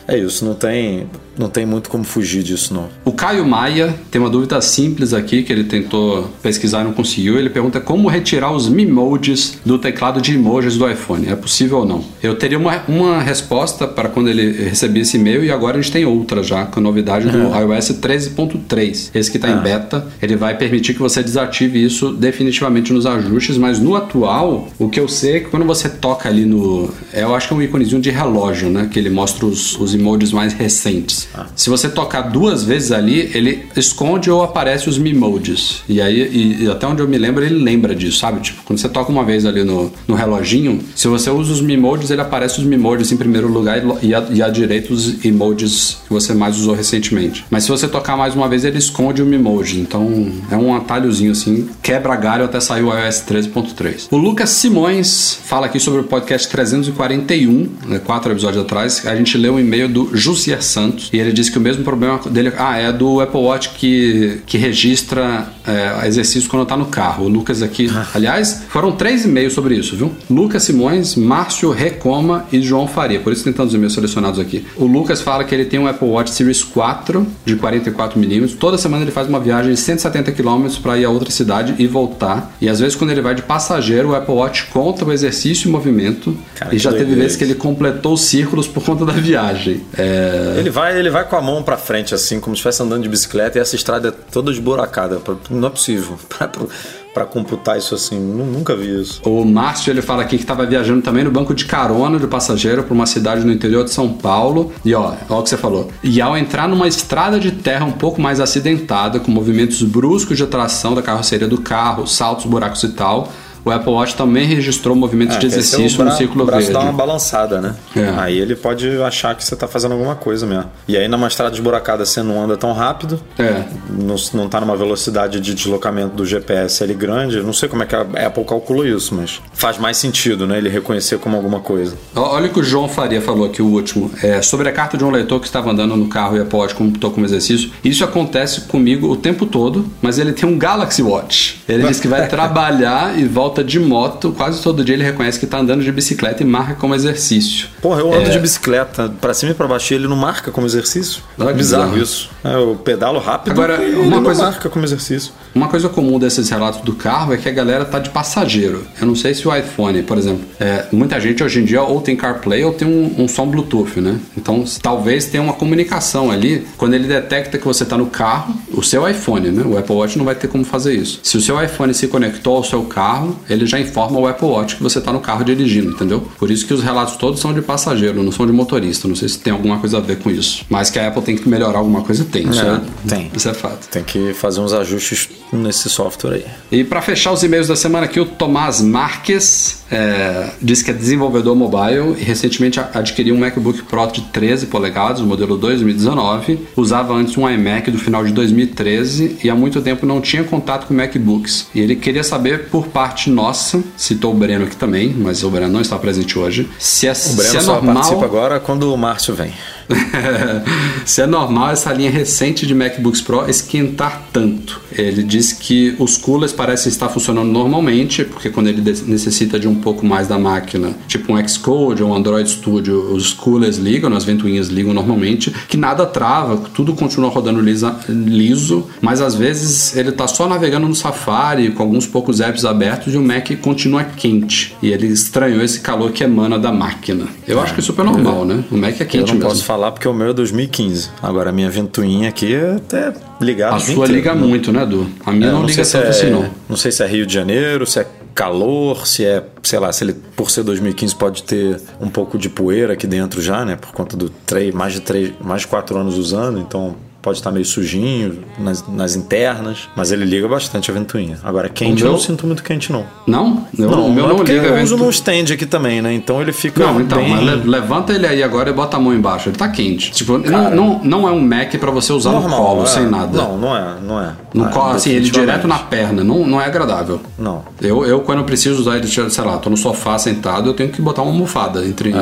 Speaker 3: é isso, não tem, não tem muito como fugir disso, não.
Speaker 2: O Caio Maia tem uma dúvida simples aqui que ele tentou pesquisar e não conseguiu. Ele pergunta como retirar os Mimojis do teclado de emojis do iPhone. É possível ou não? Eu teria uma, uma resposta para quando ele recebia esse e-mail e agora a gente tem outra já, com a novidade do iOS 13.3. Esse que está em beta, ele vai permitir que você desative isso definitivamente nos ajustes, mas no atual, o que eu sei é que quando você toca ali no. Eu acho que é um íconezinho de relógio, né? Que ele mostra os, os emojis mais recentes. Se você tocar duas vezes ali, ele esconde ou aparece os Mimojis. E aí, e, e até onde eu me lembro, ele lembra disso, sabe? Tipo, quando você toca uma vez ali no, no reloginho, se você usa os Mimojis, ele aparece os Mimojis em primeiro lugar e, e, à, e à direita os emojis que você mais usou recentemente. Mas se você tocar mais uma vez, ele esconde o Mimoji. Então é um atalhozinho assim, quebra galho até sair o iOS 13.3. O Lucas Simões fala aqui sobre o podcast 341, né, quatro episódios atrás. A gente leu um e-mail do Jussier Santos e ele disse que o mesmo problema dele ah, é do Apple Watch que, que registra é, exercício quando tá no carro. O Lucas aqui, aliás, foram três e-mails sobre isso, viu? Lucas Simões, Márcio Recoma e João Faria. Por isso tem tantos e-mails selecionados aqui. O Lucas fala que ele tem um Apple Watch Series 4 de 44mm. Toda semana ele faz uma viagem de 170 km para ir a outra cidade e voltar. E às vezes quando ele vai de passageiro, o Apple Watch conta o exercício e movimento.
Speaker 3: Cara,
Speaker 2: e já teve vezes que ele completou os círculos por conta da viagem. É...
Speaker 3: Ele vai, ele vai com a mão pra frente, assim, como se estivesse andando de bicicleta, e essa estrada é toda esburacada. Não é possível. [LAUGHS] Pra, pra, pra computar isso assim, nu- nunca vi isso.
Speaker 2: O Márcio ele fala aqui que estava viajando também no banco de carona de passageiro para uma cidade no interior de São Paulo. E ó, ó o que você falou. E ao entrar numa estrada de terra um pouco mais acidentada, com movimentos bruscos de tração da carroceria do carro, saltos, buracos e tal, o Apple Watch também registrou movimentos de
Speaker 3: É, esse é
Speaker 2: exercício no círculo
Speaker 3: o braço
Speaker 2: verde.
Speaker 3: dá uma balançada, né?
Speaker 2: É.
Speaker 3: Aí ele pode achar que você tá fazendo alguma coisa mesmo. E aí numa estrada esburacada você não anda tão rápido,
Speaker 2: É.
Speaker 3: não, não tá numa velocidade de deslocamento do GPS ali grande. Não sei como é que a Apple calculou isso, mas faz mais sentido, né? Ele reconhecer como alguma coisa.
Speaker 2: Olha o que o João Faria falou aqui, o último. É, sobre a carta de um leitor que estava andando no carro e a Apple Watch computou como exercício. Isso acontece comigo o tempo todo, mas ele tem um Galaxy Watch. Ele [LAUGHS] diz que vai trabalhar e volta de moto. Quase todo dia ele reconhece que está andando de bicicleta e marca como exercício.
Speaker 3: Porra, eu ando
Speaker 2: É.
Speaker 3: de bicicleta pra cima e pra baixo e ele não marca como exercício.
Speaker 2: Que
Speaker 3: bizarro isso. É, eu pedalo rápido
Speaker 2: Agora,
Speaker 3: e
Speaker 2: uma coisa-
Speaker 3: marca como exercício.
Speaker 2: Uma coisa comum desses relatos do carro é que a galera tá de passageiro. Eu não sei se o iPhone, por exemplo, é, muita gente hoje em dia ou tem CarPlay ou tem um, um som Bluetooth, né? Então talvez tenha uma comunicação ali quando ele detecta que você tá no carro, o seu iPhone, né? O Apple Watch não vai ter como fazer isso. Se o seu iPhone se conectou ao seu carro, ele já informa o Apple Watch que você tá no carro dirigindo, entendeu? Por isso que os relatos todos são de passageiro, não são de motorista. Não sei se tem alguma coisa a ver com isso. Mas que a Apple tem que melhorar alguma coisa, tem. Isso
Speaker 3: É,
Speaker 2: é,
Speaker 3: tem.
Speaker 2: Isso é fato.
Speaker 3: Tem que fazer uns ajustes nesse software aí.
Speaker 2: E para fechar os e-mails da semana aqui, o Tomás Marques é, diz que é desenvolvedor mobile e recentemente adquiriu um MacBook Pro de 13 polegadas, modelo 2019. Usava antes um iMac do final de 2013 e há muito tempo não tinha contato com MacBooks. E ele queria saber por parte nossa, citou o Breno aqui também, mas o Breno não está presente hoje, se é,
Speaker 3: O
Speaker 2: se
Speaker 3: Breno
Speaker 2: é
Speaker 3: só
Speaker 2: normal...
Speaker 3: participa agora quando o Márcio vem. [LAUGHS]
Speaker 2: Se é normal essa linha recente de MacBooks Pro esquentar tanto. Ele diz que os coolers parecem estar funcionando normalmente, porque quando ele necessita de um pouco mais da máquina, tipo um Xcode ou um Android Studio, os coolers ligam, as ventoinhas ligam normalmente, que nada trava, tudo continua rodando lisa- liso, mas às vezes ele tá só navegando no Safari com alguns poucos apps abertos e o Mac continua quente. E ele estranhou esse calor que emana da máquina. Eu acho que é super normal, né? O Mac é
Speaker 3: Eu
Speaker 2: quente
Speaker 3: não
Speaker 2: mesmo.
Speaker 3: posso falar porque o meu é 2015. Agora a minha ventoinha aqui é até ligada.
Speaker 2: A sua
Speaker 3: inteiro,
Speaker 2: liga
Speaker 3: né?
Speaker 2: muito, né, Du? A minha
Speaker 3: É,
Speaker 2: não, liga
Speaker 3: sei se
Speaker 2: tanto
Speaker 3: é,
Speaker 2: assim, não.
Speaker 3: Não sei se é Rio de Janeiro, se é calor, se é, sei lá, se ele por ser 2015 pode ter um pouco de poeira aqui dentro já, né? Por conta do três, mais de três, mais de quatro anos usando, então pode estar meio sujinho nas, nas internas, mas ele liga bastante a ventoinha. Agora quente eu não sinto muito quente não.
Speaker 2: Não? Eu,
Speaker 3: não,
Speaker 2: o meu
Speaker 3: é
Speaker 2: não liga.
Speaker 3: eu uso num stand aqui também, né? Então ele fica
Speaker 2: Não, então,
Speaker 3: bem
Speaker 2: mas le- levanta ele aí agora e bota a mão embaixo. Ele tá quente. Tipo, não, não, não é um Mac pra você usar no colo,
Speaker 3: é.
Speaker 2: sem nada.
Speaker 3: Não, não é, não é.
Speaker 2: No
Speaker 3: Ah,
Speaker 2: colo, assim, ele direto na perna. Não, não é agradável.
Speaker 3: Não.
Speaker 2: Eu, eu, quando eu preciso usar ele, sei lá, tô no sofá sentado, eu tenho que botar uma almofada entre,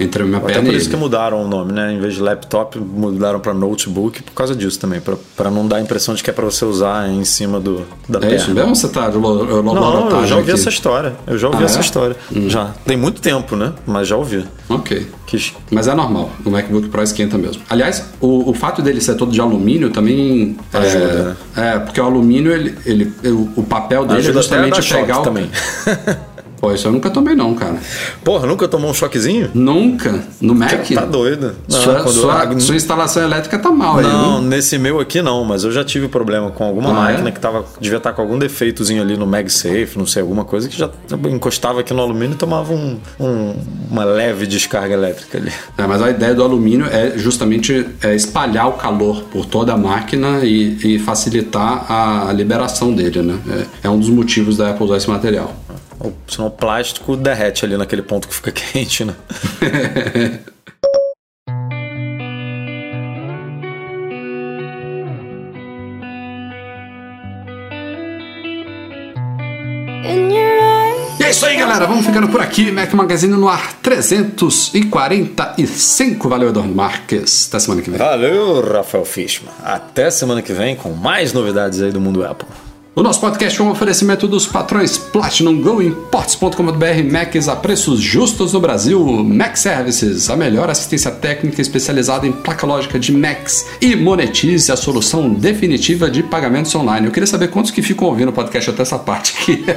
Speaker 2: entre a minha
Speaker 3: Até
Speaker 2: perna
Speaker 3: por isso que mudaram o nome, né? Em vez de laptop, mudaram para notebook por causa disso também, pra- pra não dar a impressão de que é pra você usar em cima do, da
Speaker 2: É
Speaker 3: perna.
Speaker 2: isso mesmo você tá lo- lo-
Speaker 3: Não, eu já ouvi
Speaker 2: aqui?
Speaker 3: essa história. Eu já ouvi
Speaker 2: Ah,
Speaker 3: essa
Speaker 2: é?
Speaker 3: história. Já. Tem muito tempo, né? Mas já ouvi.
Speaker 2: Ok.
Speaker 3: Que...
Speaker 2: Mas é normal, o MacBook Pro esquenta mesmo. Aliás, o, o fato dele ser todo de alumínio também
Speaker 3: Ajuda,
Speaker 2: é,
Speaker 3: né?
Speaker 2: é, porque o alumínio, ele, ele, o, papel dele
Speaker 3: Ajuda
Speaker 2: é
Speaker 3: até a
Speaker 2: justamente pegar o.
Speaker 3: também. [LAUGHS]
Speaker 2: Pô, isso eu nunca tomei, não, cara.
Speaker 3: Porra, nunca tomou um choquezinho?
Speaker 2: Nunca? No Mac?
Speaker 3: Tá doido. Não,
Speaker 2: sua, sua,
Speaker 3: ah,
Speaker 2: sua instalação elétrica tá mal aí.
Speaker 3: Não, nesse meu aqui não, mas eu já tive problema com alguma
Speaker 2: Ah,
Speaker 3: máquina
Speaker 2: é?
Speaker 3: que tava, devia estar com algum defeitozinho ali no MagSafe, não sei, alguma coisa que já encostava aqui no alumínio e tomava um- um- uma leve descarga elétrica ali.
Speaker 2: É, mas a ideia do alumínio é justamente é, espalhar o calor por toda a máquina e, e facilitar a, a liberação dele, né? É, é um dos motivos da Apple usar esse material.
Speaker 3: Ou senão o plástico derrete ali naquele ponto que fica [LAUGHS] quente, né?
Speaker 2: E é isso isso aí, galera. Vamos ficando por aqui. Mac Magazine no ar 345. Valeu, Eduardo Marques. Até semana que vem.
Speaker 3: Valeu, Rafael Fishman. Até semana que vem com mais novidades aí do mundo Apple.
Speaker 2: O nosso podcast é um oferecimento dos patrões Platinum Go em ports.com.br Macs a preços justos no Brasil. Mac Services, a melhor assistência técnica especializada em placa lógica de Macs. E monetize a solução definitiva de pagamentos online. Eu queria saber quantos que ficam ouvindo o podcast até essa parte aqui. [LAUGHS]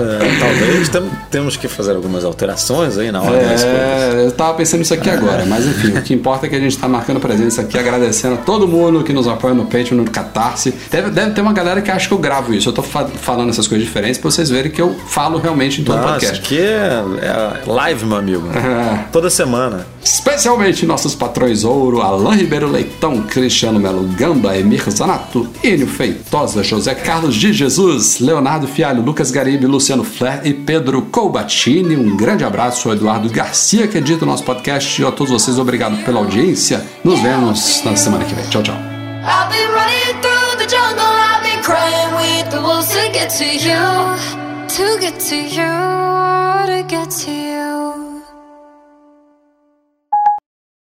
Speaker 3: É, talvez tem- temos que fazer algumas alterações aí na hora das coisas.
Speaker 2: É, eu tava pensando nisso aqui agora, mas enfim, o que importa é que a gente tá marcando presença aqui, agradecendo a todo mundo que nos apoia no Patreon, no Catarse. Deve, deve ter uma galera que acha que eu gravo isso. Eu tô fa- falando essas coisas diferentes pra vocês verem que eu falo realmente em todo
Speaker 3: Nossa,
Speaker 2: podcast.
Speaker 3: aqui é, é live, meu amigo.
Speaker 2: É. [LAUGHS]
Speaker 3: Toda semana.
Speaker 2: Especialmente nossos patrões Ouro, Alain Ribeiro Leitão, Cristiano Melo Gamba, Emir Zanato, Enio Feitosa, José Carlos de Jesus, Leonardo Fialho, Lucas Garibe, Luciano Flair e Pedro Colbatini. Um grande abraço ao Eduardo Garcia, que edita o nosso podcast. E a todos vocês, obrigado pela audiência. Nos vemos na semana que vem. Tchau, tchau.
Speaker 1: I've been running through the jungle, crying with the wolves to get to you. To get to you, to get to you.